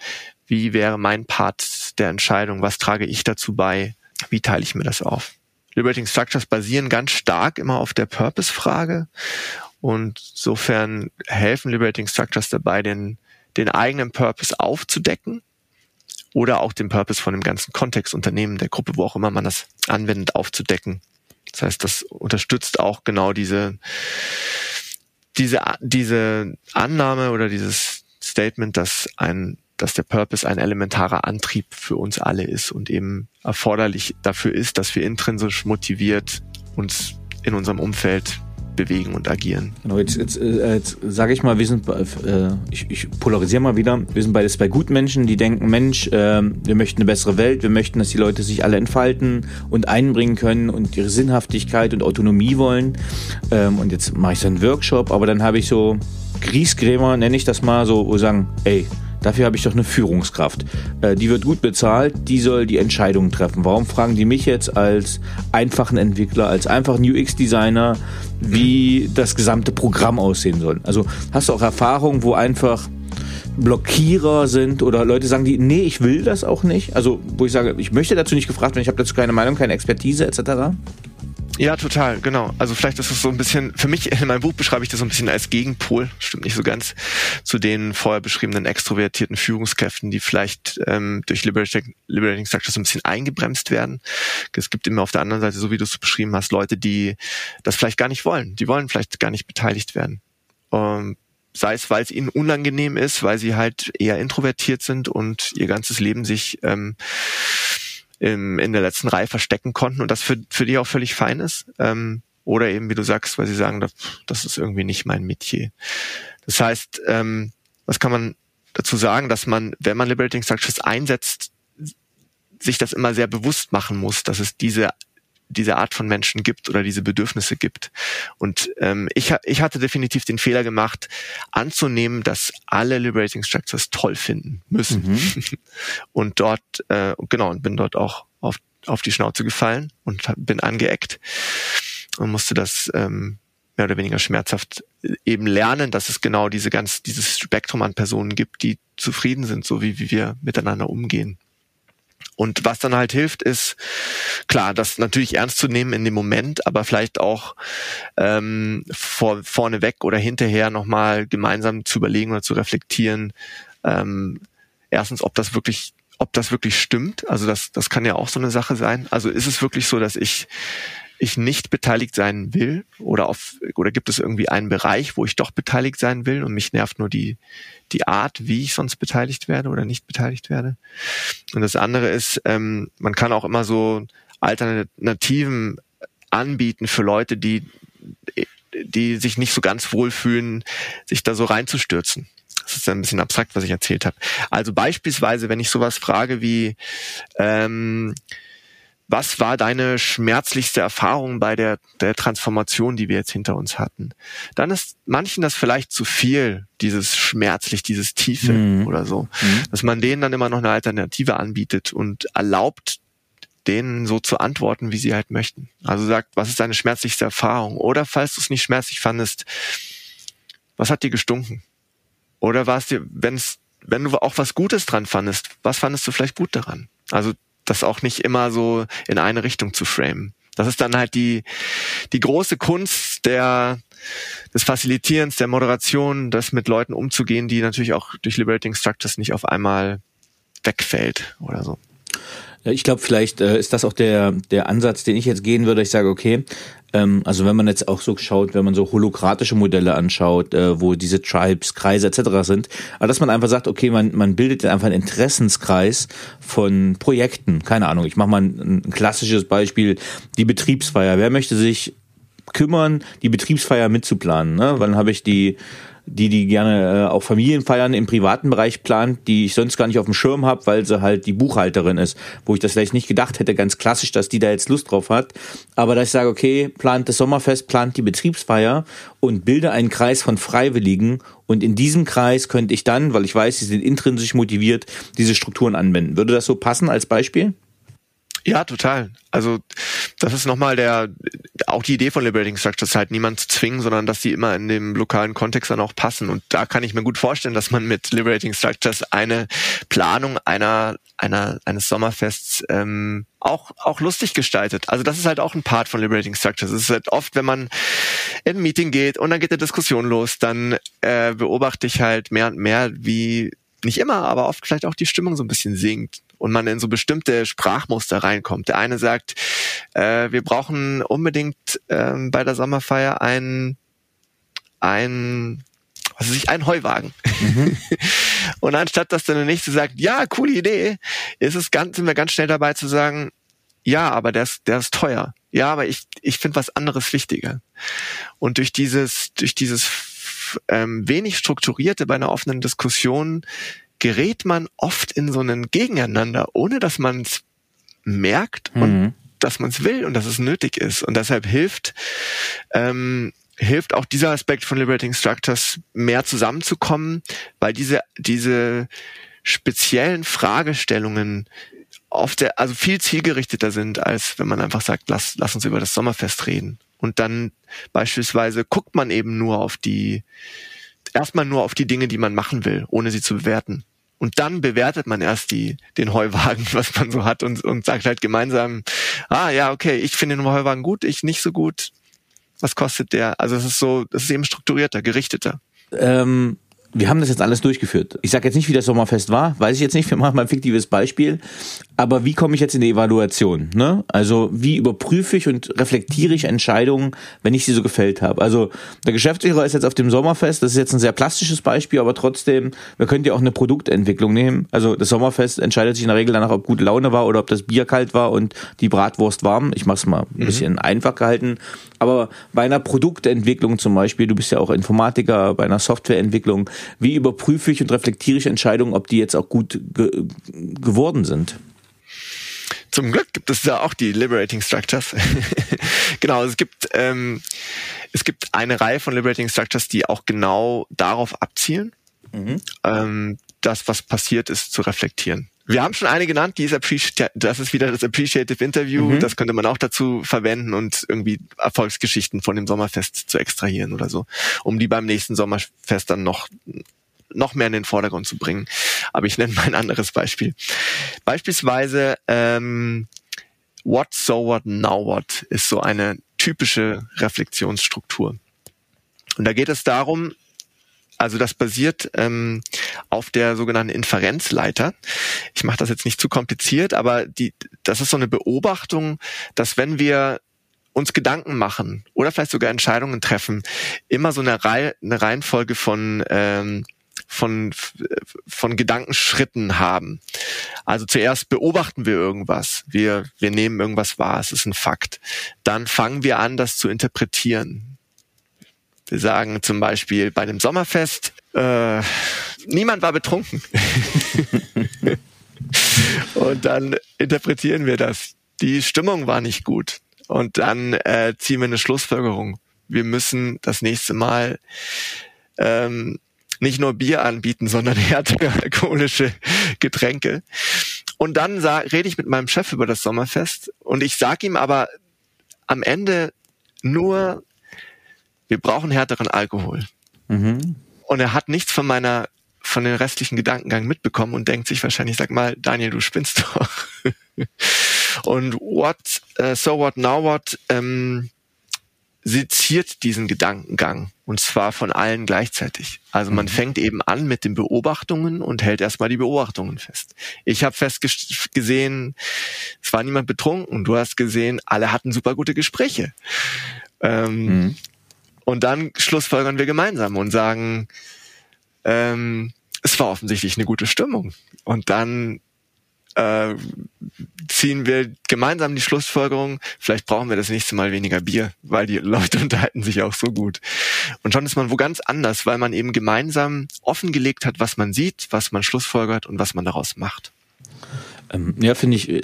Wie wäre mein Part der Entscheidung? Was trage ich dazu bei? Wie teile ich mir das auf? Liberating Structures basieren ganz stark immer auf der Purpose-Frage und insofern helfen Liberating Structures dabei, den den eigenen Purpose aufzudecken oder auch den Purpose von dem ganzen Kontext, Unternehmen, der Gruppe, wo auch immer man das anwendet, aufzudecken. Das heißt, das unterstützt auch genau diese, diese, diese Annahme oder dieses Statement, dass ein, dass der Purpose ein elementarer Antrieb für uns alle ist und eben erforderlich dafür ist, dass wir intrinsisch motiviert uns in unserem Umfeld bewegen und agieren. Genau, jetzt, jetzt, äh, jetzt sage ich mal, wir sind, äh, ich, ich polarisiere mal wieder, wir sind beides bei Gutmenschen, die denken, Mensch, äh, wir möchten eine bessere Welt, wir möchten, dass die Leute sich alle entfalten und einbringen können und ihre Sinnhaftigkeit und Autonomie wollen. Ähm, und jetzt mache ich so einen Workshop, aber dann habe ich so Griesgrämer, nenne ich das mal, so, wo sagen, ey, Dafür habe ich doch eine Führungskraft. Äh, die wird gut bezahlt, die soll die Entscheidungen treffen. Warum fragen die mich jetzt als einfachen Entwickler, als einfachen UX-Designer, wie das gesamte Programm aussehen soll? Also hast du auch Erfahrungen, wo einfach Blockierer sind oder Leute sagen die, nee, ich will das auch nicht. Also wo ich sage, ich möchte dazu nicht gefragt werden, ich habe dazu keine Meinung, keine Expertise etc. Ja, total, genau. Also vielleicht ist es so ein bisschen, für mich in meinem Buch beschreibe ich das so ein bisschen als Gegenpol, stimmt nicht so ganz, zu den vorher beschriebenen extrovertierten Führungskräften, die vielleicht ähm, durch Liberating, Liberating Structures ein bisschen eingebremst werden. Es gibt immer auf der anderen Seite, so wie du es beschrieben hast, Leute, die das vielleicht gar nicht wollen. Die wollen vielleicht gar nicht beteiligt werden. Ähm, sei es, weil es ihnen unangenehm ist, weil sie halt eher introvertiert sind und ihr ganzes Leben sich ähm, im, in der letzten Reihe verstecken konnten und das für, für die auch völlig fein ist. Ähm, oder eben, wie du sagst, weil sie sagen, das, das ist irgendwie nicht mein Metier. Das heißt, ähm, was kann man dazu sagen, dass man, wenn man Liberating Structures einsetzt, sich das immer sehr bewusst machen muss, dass es diese diese Art von Menschen gibt oder diese Bedürfnisse gibt. Und ähm, ich, ich hatte definitiv den Fehler gemacht, anzunehmen, dass alle Liberating Structures toll finden müssen. Mhm. und dort, äh, genau, und bin dort auch auf, auf die Schnauze gefallen und bin angeeckt und musste das ähm, mehr oder weniger schmerzhaft eben lernen, dass es genau diese ganz, dieses Spektrum an Personen gibt, die zufrieden sind, so wie, wie wir miteinander umgehen. Und was dann halt hilft, ist klar, das natürlich ernst zu nehmen in dem Moment, aber vielleicht auch ähm, vor, vorneweg oder hinterher nochmal gemeinsam zu überlegen oder zu reflektieren. Ähm, erstens, ob das wirklich ob das wirklich stimmt. Also das, das kann ja auch so eine Sache sein. Also ist es wirklich so, dass ich ich nicht beteiligt sein will oder auf oder gibt es irgendwie einen Bereich, wo ich doch beteiligt sein will und mich nervt nur die die Art, wie ich sonst beteiligt werde oder nicht beteiligt werde. Und das andere ist, ähm, man kann auch immer so Alternativen anbieten für Leute, die die sich nicht so ganz wohlfühlen, sich da so reinzustürzen. Das ist ein bisschen abstrakt, was ich erzählt habe. Also beispielsweise, wenn ich sowas frage wie ähm, was war deine schmerzlichste Erfahrung bei der, der Transformation, die wir jetzt hinter uns hatten? Dann ist manchen das vielleicht zu viel, dieses schmerzlich, dieses Tiefe mhm. oder so, mhm. dass man denen dann immer noch eine Alternative anbietet und erlaubt, denen so zu antworten, wie sie halt möchten. Also sagt, was ist deine schmerzlichste Erfahrung? Oder falls du es nicht schmerzlich fandest, was hat dir gestunken? Oder war es dir, wenn es, wenn du auch was Gutes dran fandest, was fandest du vielleicht gut daran? Also das auch nicht immer so in eine Richtung zu framen. Das ist dann halt die, die große Kunst der, des Facilitierens, der Moderation, das mit Leuten umzugehen, die natürlich auch durch Liberating Structures nicht auf einmal wegfällt oder so. Ich glaube, vielleicht äh, ist das auch der, der Ansatz, den ich jetzt gehen würde. Ich sage, okay, ähm, also wenn man jetzt auch so schaut, wenn man so holokratische Modelle anschaut, äh, wo diese Tribes, Kreise etc. sind, aber dass man einfach sagt, okay, man, man bildet einfach einen Interessenskreis von Projekten. Keine Ahnung, ich mache mal ein, ein klassisches Beispiel, die Betriebsfeier. Wer möchte sich kümmern, die Betriebsfeier mitzuplanen? Ne? Wann habe ich die die, die gerne äh, auch Familienfeiern im privaten Bereich plant, die ich sonst gar nicht auf dem Schirm habe, weil sie halt die Buchhalterin ist, wo ich das vielleicht nicht gedacht hätte, ganz klassisch, dass die da jetzt Lust drauf hat. Aber dass ich sage, okay, plant das Sommerfest, plant die Betriebsfeier und bilde einen Kreis von Freiwilligen und in diesem Kreis könnte ich dann, weil ich weiß, sie sind intrinsisch motiviert, diese Strukturen anwenden. Würde das so passen als Beispiel? Ja, total. Also das ist nochmal der auch die Idee von Liberating Structures halt niemand zu zwingen, sondern dass sie immer in dem lokalen Kontext dann auch passen. Und da kann ich mir gut vorstellen, dass man mit Liberating Structures eine Planung einer einer eines Sommerfests ähm, auch auch lustig gestaltet. Also das ist halt auch ein Part von Liberating Structures. Es ist halt oft, wenn man in ein Meeting geht und dann geht eine Diskussion los, dann äh, beobachte ich halt mehr und mehr, wie nicht immer, aber oft vielleicht auch die Stimmung so ein bisschen sinkt und man in so bestimmte Sprachmuster reinkommt. Der eine sagt, äh, wir brauchen unbedingt ähm, bei der Sommerfeier ein, ein was weiß ich, ein Heuwagen. Mhm. und anstatt dass dann der nächste sagt, ja, coole Idee, ist es ganz, sind wir ganz schnell dabei zu sagen, ja, aber der ist, der ist teuer. Ja, aber ich, ich finde was anderes wichtiger. Und durch dieses, durch dieses ähm, wenig strukturierte bei einer offenen Diskussion gerät man oft in so einen Gegeneinander, ohne dass man es merkt und mhm. dass man es will und dass es nötig ist. Und deshalb hilft, ähm, hilft auch dieser Aspekt von Liberating Structures mehr zusammenzukommen, weil diese, diese speziellen Fragestellungen oft sehr, also viel zielgerichteter sind, als wenn man einfach sagt, lass, lass uns über das Sommerfest reden. Und dann beispielsweise guckt man eben nur auf die, erstmal nur auf die Dinge, die man machen will, ohne sie zu bewerten. Und dann bewertet man erst die, den Heuwagen, was man so hat und, und sagt halt gemeinsam, ah ja, okay, ich finde den Heuwagen gut, ich nicht so gut. Was kostet der? Also es ist so, es ist eben strukturierter, gerichteter. Ähm, wir haben das jetzt alles durchgeführt. Ich sage jetzt nicht, wie das Sommerfest war, weiß ich jetzt nicht, wir machen mal ein fiktives Beispiel. Aber wie komme ich jetzt in die Evaluation? Ne? Also wie überprüfe ich und reflektiere ich Entscheidungen, wenn ich sie so gefällt habe? Also der Geschäftsführer ist jetzt auf dem Sommerfest, das ist jetzt ein sehr plastisches Beispiel, aber trotzdem, wir können ja auch eine Produktentwicklung nehmen. Also das Sommerfest entscheidet sich in der Regel danach, ob gute Laune war oder ob das Bier kalt war und die Bratwurst warm. Ich mache es mal ein mhm. bisschen einfach gehalten. Aber bei einer Produktentwicklung zum Beispiel, du bist ja auch Informatiker, bei einer Softwareentwicklung, wie überprüfe ich und reflektiere ich Entscheidungen, ob die jetzt auch gut ge geworden sind? Zum Glück gibt es da auch die Liberating Structures. genau, es gibt ähm, es gibt eine Reihe von Liberating Structures, die auch genau darauf abzielen, mhm. ähm, das, was passiert ist, zu reflektieren. Wir haben schon eine genannt, die ist Appreciative, das ist wieder das Appreciative Interview. Mhm. Das könnte man auch dazu verwenden und irgendwie Erfolgsgeschichten von dem Sommerfest zu extrahieren oder so, um die beim nächsten Sommerfest dann noch noch mehr in den Vordergrund zu bringen. Aber ich nenne mal ein anderes Beispiel. Beispielsweise ähm, What, So What, Now What ist so eine typische Reflexionsstruktur. Und da geht es darum, also das basiert ähm, auf der sogenannten Inferenzleiter. Ich mache das jetzt nicht zu kompliziert, aber die, das ist so eine Beobachtung, dass wenn wir uns Gedanken machen oder vielleicht sogar Entscheidungen treffen, immer so eine, Reihe, eine Reihenfolge von ähm, von, von Gedankenschritten haben. Also zuerst beobachten wir irgendwas. Wir, wir nehmen irgendwas wahr. Es ist ein Fakt. Dann fangen wir an, das zu interpretieren. Wir sagen zum Beispiel bei dem Sommerfest, äh, niemand war betrunken. und dann interpretieren wir das. Die Stimmung war nicht gut. Und dann äh, ziehen wir eine Schlussfolgerung. Wir müssen das nächste Mal ähm, nicht nur Bier anbieten, sondern härtere alkoholische Getränke. Und dann rede ich mit meinem Chef über das Sommerfest und ich sage ihm aber am Ende nur wir brauchen härteren Alkohol. Mhm. Und er hat nichts von meiner, von den restlichen Gedankengang mitbekommen und denkt sich wahrscheinlich, sag mal, Daniel, du spinnst doch. Und What, äh, So What Now What ähm, seziert diesen Gedankengang und zwar von allen gleichzeitig. Also man mhm. fängt eben an mit den Beobachtungen und hält erstmal die Beobachtungen fest. Ich habe festgesehen, es war niemand betrunken. Du hast gesehen, alle hatten super gute Gespräche. Ähm, mhm. Und dann schlussfolgern wir gemeinsam und sagen, ähm, es war offensichtlich eine gute Stimmung. Und dann äh, ziehen wir gemeinsam die Schlussfolgerung, vielleicht brauchen wir das nächste Mal weniger Bier, weil die Leute unterhalten sich auch so gut. Und schon ist man wo ganz anders, weil man eben gemeinsam offengelegt hat, was man sieht, was man schlussfolgert und was man daraus macht. Ähm, ja, finde ich, äh,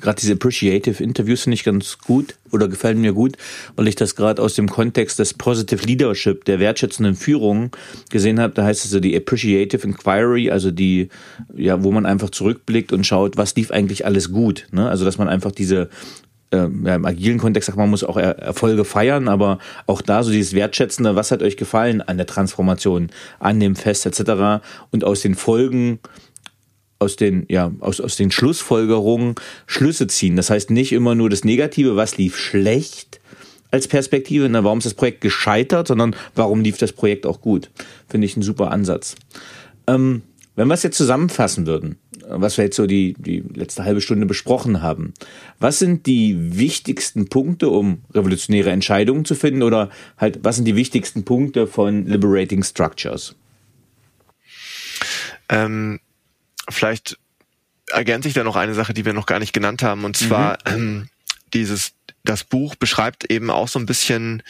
gerade diese Appreciative Interviews finde ich ganz gut oder gefallen mir gut, weil ich das gerade aus dem Kontext des Positive Leadership, der wertschätzenden Führung gesehen habe. Da heißt es so die Appreciative Inquiry, also die, ja, wo man einfach zurückblickt und schaut, was lief eigentlich alles gut. Ne? Also, dass man einfach diese äh, ja, im agilen Kontext sagt man, muss auch er Erfolge feiern, aber auch da so dieses Wertschätzende, was hat euch gefallen an der Transformation, an dem Fest etc. und aus den Folgen aus den, ja, aus, aus den Schlussfolgerungen Schlüsse ziehen. Das heißt nicht immer nur das Negative, was lief schlecht als Perspektive, na, warum ist das Projekt gescheitert, sondern warum lief das Projekt auch gut. Finde ich ein super Ansatz. Ähm, wenn wir es jetzt zusammenfassen würden, was wir jetzt so die, die letzte halbe Stunde besprochen haben, was sind die wichtigsten Punkte, um revolutionäre Entscheidungen zu finden oder halt, was sind die wichtigsten Punkte von Liberating Structures? Ähm, vielleicht ergänze ich da noch eine Sache, die wir noch gar nicht genannt haben, und zwar mhm. ähm, dieses, das Buch beschreibt eben auch so ein bisschen,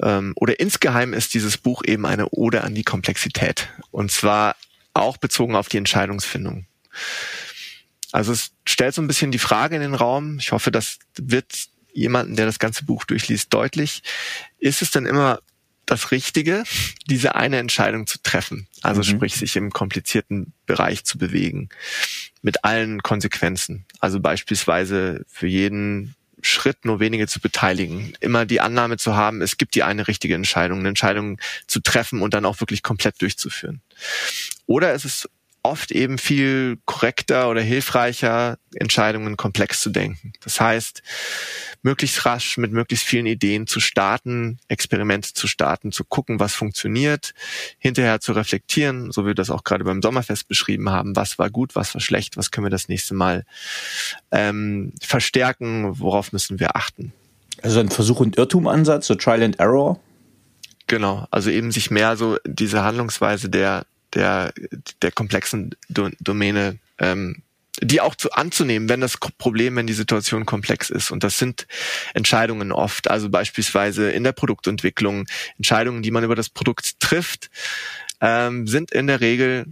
ähm, oder insgeheim ist dieses Buch eben eine Ode an die Komplexität. Und zwar auch bezogen auf die Entscheidungsfindung. Also es stellt so ein bisschen die Frage in den Raum, ich hoffe, das wird jemanden, der das ganze Buch durchliest, deutlich. Ist es denn immer das Richtige, diese eine Entscheidung zu treffen. Also mhm. sprich, sich im komplizierten Bereich zu bewegen. Mit allen Konsequenzen. Also beispielsweise für jeden Schritt nur wenige zu beteiligen. Immer die Annahme zu haben, es gibt die eine richtige Entscheidung, eine Entscheidung zu treffen und dann auch wirklich komplett durchzuführen. Oder es ist oft eben viel korrekter oder hilfreicher, Entscheidungen komplex zu denken. Das heißt, möglichst rasch mit möglichst vielen Ideen zu starten, Experimente zu starten, zu gucken, was funktioniert, hinterher zu reflektieren, so wie wir das auch gerade beim Sommerfest beschrieben haben, was war gut, was war schlecht, was können wir das nächste Mal ähm, verstärken, worauf müssen wir achten. Also ein Versuch- und Irrtum-Ansatz, so Trial and Error? Genau, also eben sich mehr so diese Handlungsweise der der, der komplexen Do Domäne, ähm, die auch zu, anzunehmen, wenn das Problem, wenn die Situation komplex ist. Und das sind Entscheidungen oft, also beispielsweise in der Produktentwicklung, Entscheidungen, die man über das Produkt trifft, ähm, sind in der Regel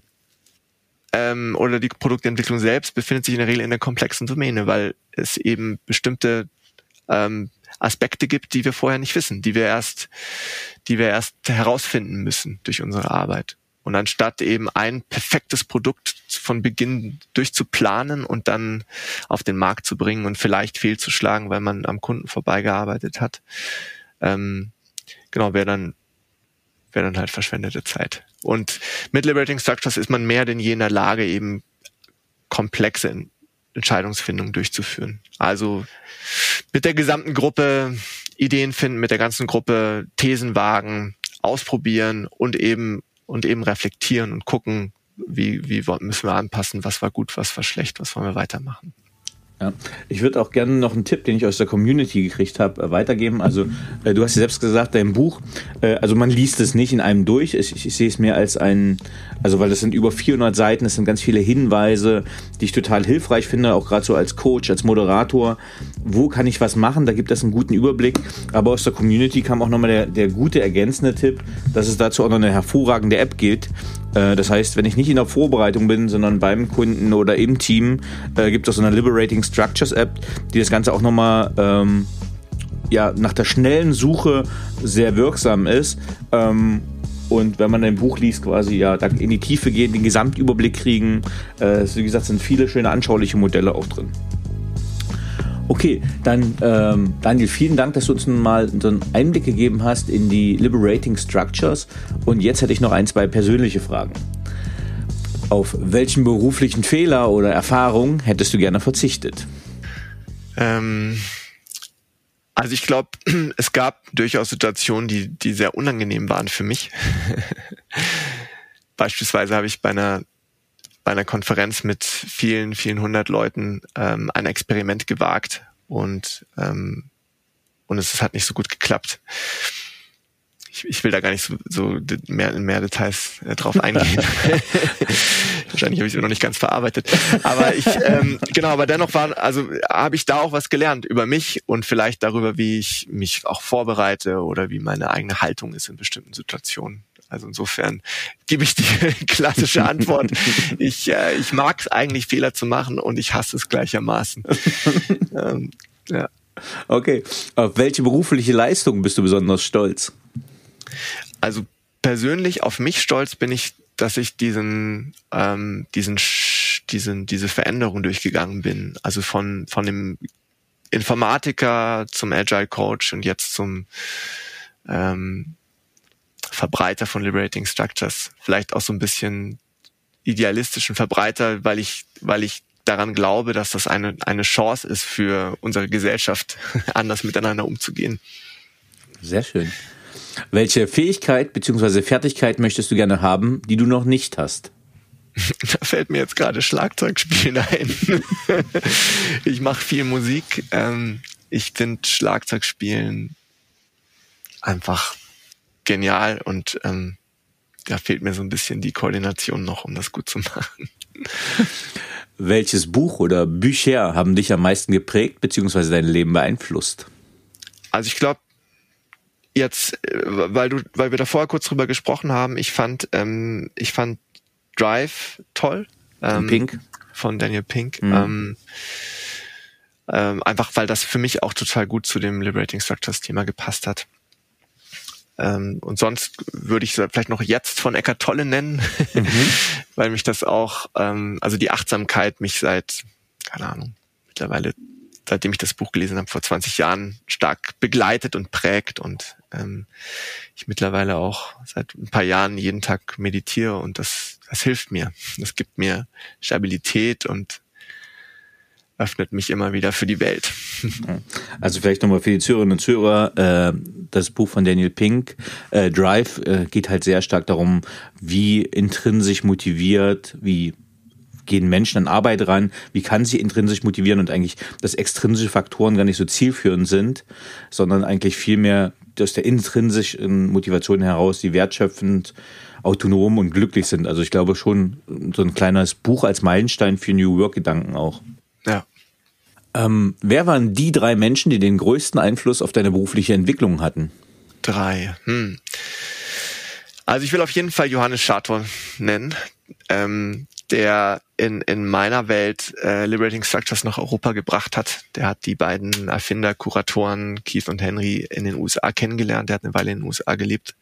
ähm, oder die Produktentwicklung selbst befindet sich in der Regel in der komplexen Domäne, weil es eben bestimmte ähm, Aspekte gibt, die wir vorher nicht wissen, die wir erst, die wir erst herausfinden müssen durch unsere Arbeit. Und anstatt eben ein perfektes Produkt von Beginn durchzuplanen und dann auf den Markt zu bringen und vielleicht fehlzuschlagen, weil man am Kunden vorbeigearbeitet hat, ähm, genau, wäre dann wäre dann halt verschwendete Zeit. Und mit Liberating Structures ist man mehr denn je in der Lage, eben komplexe Entscheidungsfindung durchzuführen. Also mit der gesamten Gruppe Ideen finden, mit der ganzen Gruppe Thesen wagen, ausprobieren und eben und eben reflektieren und gucken, wie, wie müssen wir anpassen, was war gut, was war schlecht, was wollen wir weitermachen. Ja. Ich würde auch gerne noch einen Tipp, den ich aus der Community gekriegt habe, äh, weitergeben. Also äh, du hast ja selbst gesagt, dein Buch, äh, also man liest es nicht in einem durch. Ich, ich, ich sehe es mehr als ein, also weil es sind über 400 Seiten, es sind ganz viele Hinweise, die ich total hilfreich finde, auch gerade so als Coach, als Moderator. Wo kann ich was machen? Da gibt es einen guten Überblick. Aber aus der Community kam auch nochmal der, der gute ergänzende Tipp, dass es dazu auch noch eine hervorragende App gibt, das heißt, wenn ich nicht in der Vorbereitung bin, sondern beim Kunden oder im Team, äh, gibt es so eine Liberating Structures App, die das Ganze auch nochmal ähm, ja, nach der schnellen Suche sehr wirksam ist. Ähm, und wenn man ein Buch liest, quasi ja da in die Tiefe gehen, den Gesamtüberblick kriegen. Äh, wie gesagt, sind viele schöne anschauliche Modelle auch drin. Okay, dann ähm, Daniel, vielen Dank, dass du uns mal so einen Einblick gegeben hast in die Liberating Structures. Und jetzt hätte ich noch ein, zwei persönliche Fragen. Auf welchen beruflichen Fehler oder Erfahrung hättest du gerne verzichtet? Ähm, also ich glaube, es gab durchaus Situationen, die, die sehr unangenehm waren für mich. Beispielsweise habe ich bei einer, bei einer Konferenz mit vielen, vielen hundert Leuten ähm, ein Experiment gewagt und, ähm, und es hat nicht so gut geklappt ich, ich will da gar nicht so, so mehr, in mehr Details äh, drauf eingehen. Wahrscheinlich habe ich es noch nicht ganz verarbeitet. Aber ich, ähm, genau, aber dennoch war, also habe ich da auch was gelernt über mich und vielleicht darüber, wie ich mich auch vorbereite oder wie meine eigene Haltung ist in bestimmten Situationen. Also insofern gebe ich die klassische Antwort. Ich, äh, ich mag es eigentlich, Fehler zu machen und ich hasse es gleichermaßen. ähm, ja. Okay. Auf welche berufliche Leistung bist du besonders stolz? Also persönlich auf mich stolz bin ich, dass ich diesen, ähm, diesen, diesen, diese Veränderung durchgegangen bin. Also von, von dem Informatiker zum Agile Coach und jetzt zum ähm, Verbreiter von Liberating Structures. Vielleicht auch so ein bisschen idealistischen Verbreiter, weil ich, weil ich daran glaube, dass das eine, eine Chance ist für unsere Gesellschaft, anders miteinander umzugehen. Sehr schön. Welche Fähigkeit bzw. Fertigkeit möchtest du gerne haben, die du noch nicht hast? Da fällt mir jetzt gerade Schlagzeugspielen ein. ich mache viel Musik. Ähm, ich finde Schlagzeugspielen einfach genial und ähm, da fehlt mir so ein bisschen die Koordination noch, um das gut zu machen. Welches Buch oder Bücher haben dich am meisten geprägt bzw. dein Leben beeinflusst? Also ich glaube, jetzt, äh, weil du, weil wir da vorher kurz drüber gesprochen haben, ich fand, ähm, ich fand Drive toll. Ähm, Pink. Von Daniel Pink. Mhm. Ähm, ähm, einfach weil das für mich auch total gut zu dem Liberating Structures Thema gepasst hat. Ähm, und sonst würde ich vielleicht noch jetzt von Eckart Tolle nennen, mhm. weil mich das auch, ähm, also die Achtsamkeit mich seit, keine Ahnung, mittlerweile seitdem ich das Buch gelesen habe, vor 20 Jahren stark begleitet und prägt und ähm, ich mittlerweile auch seit ein paar Jahren jeden Tag meditiere und das, das hilft mir. Das gibt mir Stabilität und öffnet mich immer wieder für die Welt. Also vielleicht nochmal für die Zuhörerinnen und Zuhörer, äh, das Buch von Daniel Pink, äh, Drive, äh, geht halt sehr stark darum, wie intrinsisch motiviert, wie gehen Menschen an Arbeit ran, wie kann sie intrinsisch motivieren und eigentlich, dass extrinsische Faktoren gar nicht so zielführend sind, sondern eigentlich vielmehr aus der intrinsischen Motivation heraus, die wertschöpfend, autonom und glücklich sind. Also ich glaube schon so ein kleines Buch als Meilenstein für New Work-Gedanken auch. Ähm, wer waren die drei Menschen, die den größten Einfluss auf deine berufliche Entwicklung hatten? Drei. Hm. Also ich will auf jeden Fall Johannes Schator nennen. Ähm, der in, in meiner Welt äh, Liberating Structures nach Europa gebracht hat. Der hat die beiden Erfinder, Kuratoren, Keith und Henry, in den USA kennengelernt. Der hat eine Weile in den USA gelebt,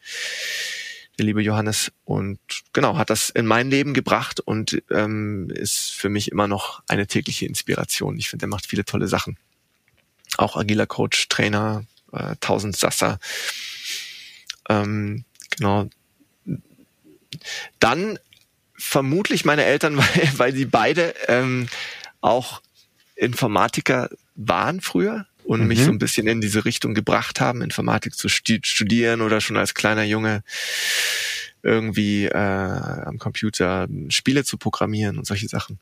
der liebe Johannes. Und genau, hat das in mein Leben gebracht und ähm, ist für mich immer noch eine tägliche Inspiration. Ich finde, er macht viele tolle Sachen. Auch agiler Coach, Trainer, äh, 1000 Sasser. Ähm, genau. Dann vermutlich meine Eltern, weil, weil sie beide ähm, auch Informatiker waren früher und mhm. mich so ein bisschen in diese Richtung gebracht haben, Informatik zu studieren oder schon als kleiner Junge irgendwie äh, am Computer Spiele zu programmieren und solche Sachen.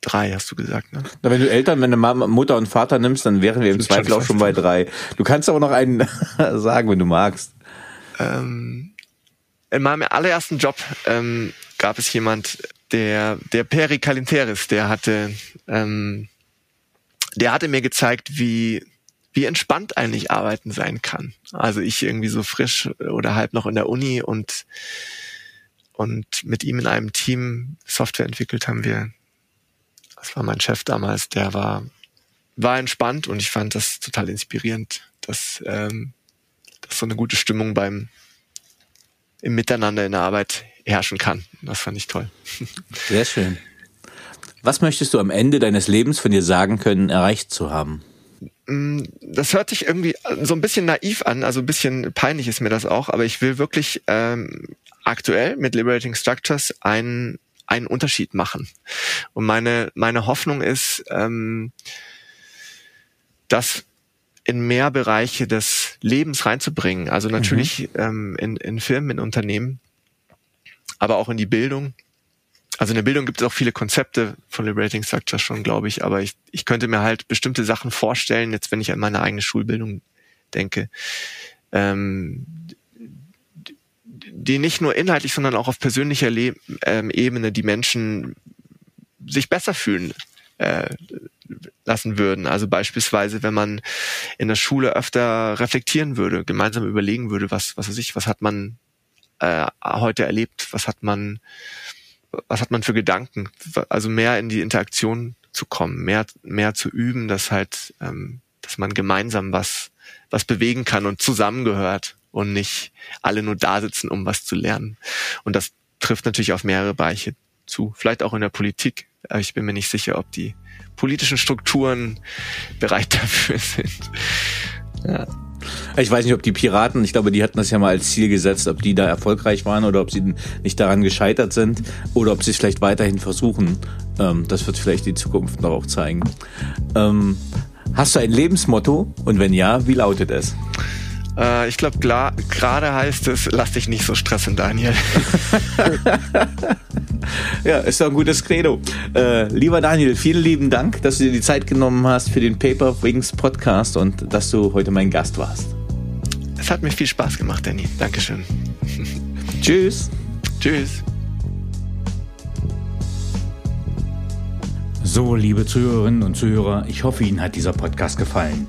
Drei hast du gesagt, ne? Na, wenn du Eltern, wenn du Mama, Mutter und Vater nimmst, dann wären wir im Zweifel auch schon bei drei. Du kannst aber noch einen sagen, wenn du magst. Ähm, in meinem allerersten Job ähm, gab es jemand, der, der Peri Kalinteris, der hatte, ähm, der hatte mir gezeigt, wie, wie entspannt eigentlich Arbeiten sein kann. Also ich irgendwie so frisch oder halb noch in der Uni und, und mit ihm in einem Team Software entwickelt haben wir. Das war mein Chef damals, der war, war entspannt und ich fand das total inspirierend, dass, ähm, dass so eine gute Stimmung beim, im Miteinander in der Arbeit herrschen kann. Das fand ich toll. Sehr schön. Was möchtest du am Ende deines Lebens von dir sagen können, erreicht zu haben? Mm, das hört sich irgendwie so ein bisschen naiv an, also ein bisschen peinlich ist mir das auch, aber ich will wirklich ähm, aktuell mit Liberating Structures einen, einen Unterschied machen. Und meine, meine Hoffnung ist, ähm, das in mehr Bereiche des Lebens reinzubringen. Also natürlich mhm. ähm, in, in Firmen, in Unternehmen, aber auch in die Bildung. Also in der Bildung gibt es auch viele Konzepte von Liberating Structure schon, glaube ich, aber ich, ich könnte mir halt bestimmte Sachen vorstellen, jetzt wenn ich an meine eigene Schulbildung denke, ähm, die nicht nur inhaltlich, sondern auch auf persönlicher Le ähm, Ebene die Menschen sich besser fühlen äh, lassen würden. Also beispielsweise, wenn man in der Schule öfter reflektieren würde, gemeinsam überlegen würde, was, was weiß ich, was hat man äh, heute erlebt, was hat man, was hat man für Gedanken, also mehr in die Interaktion zu kommen, mehr, mehr zu üben, dass halt, ähm, dass man gemeinsam was, was bewegen kann und zusammengehört und nicht alle nur da sitzen, um was zu lernen. Und das trifft natürlich auf mehrere Bereiche zu, vielleicht auch in der Politik. Aber ich bin mir nicht sicher, ob die politischen Strukturen bereit dafür sind. Ja. Ich weiß nicht, ob die Piraten, ich glaube, die hatten das ja mal als Ziel gesetzt, ob die da erfolgreich waren oder ob sie nicht daran gescheitert sind oder ob sie es vielleicht weiterhin versuchen. Ähm, das wird vielleicht die Zukunft noch auch zeigen. Ähm, hast du ein Lebensmotto und wenn ja, wie lautet es? Äh, ich glaube, gerade heißt es, lass dich nicht so stressen, Daniel. ja, ist doch ein gutes Credo. Äh, lieber Daniel, vielen lieben Dank, dass du dir die Zeit genommen hast für den Paper Wings Podcast und dass du heute mein Gast warst. Es hat mir viel Spaß gemacht, Danny. Dankeschön. Tschüss. Tschüss. So, liebe Zuhörerinnen und Zuhörer, ich hoffe, Ihnen hat dieser Podcast gefallen.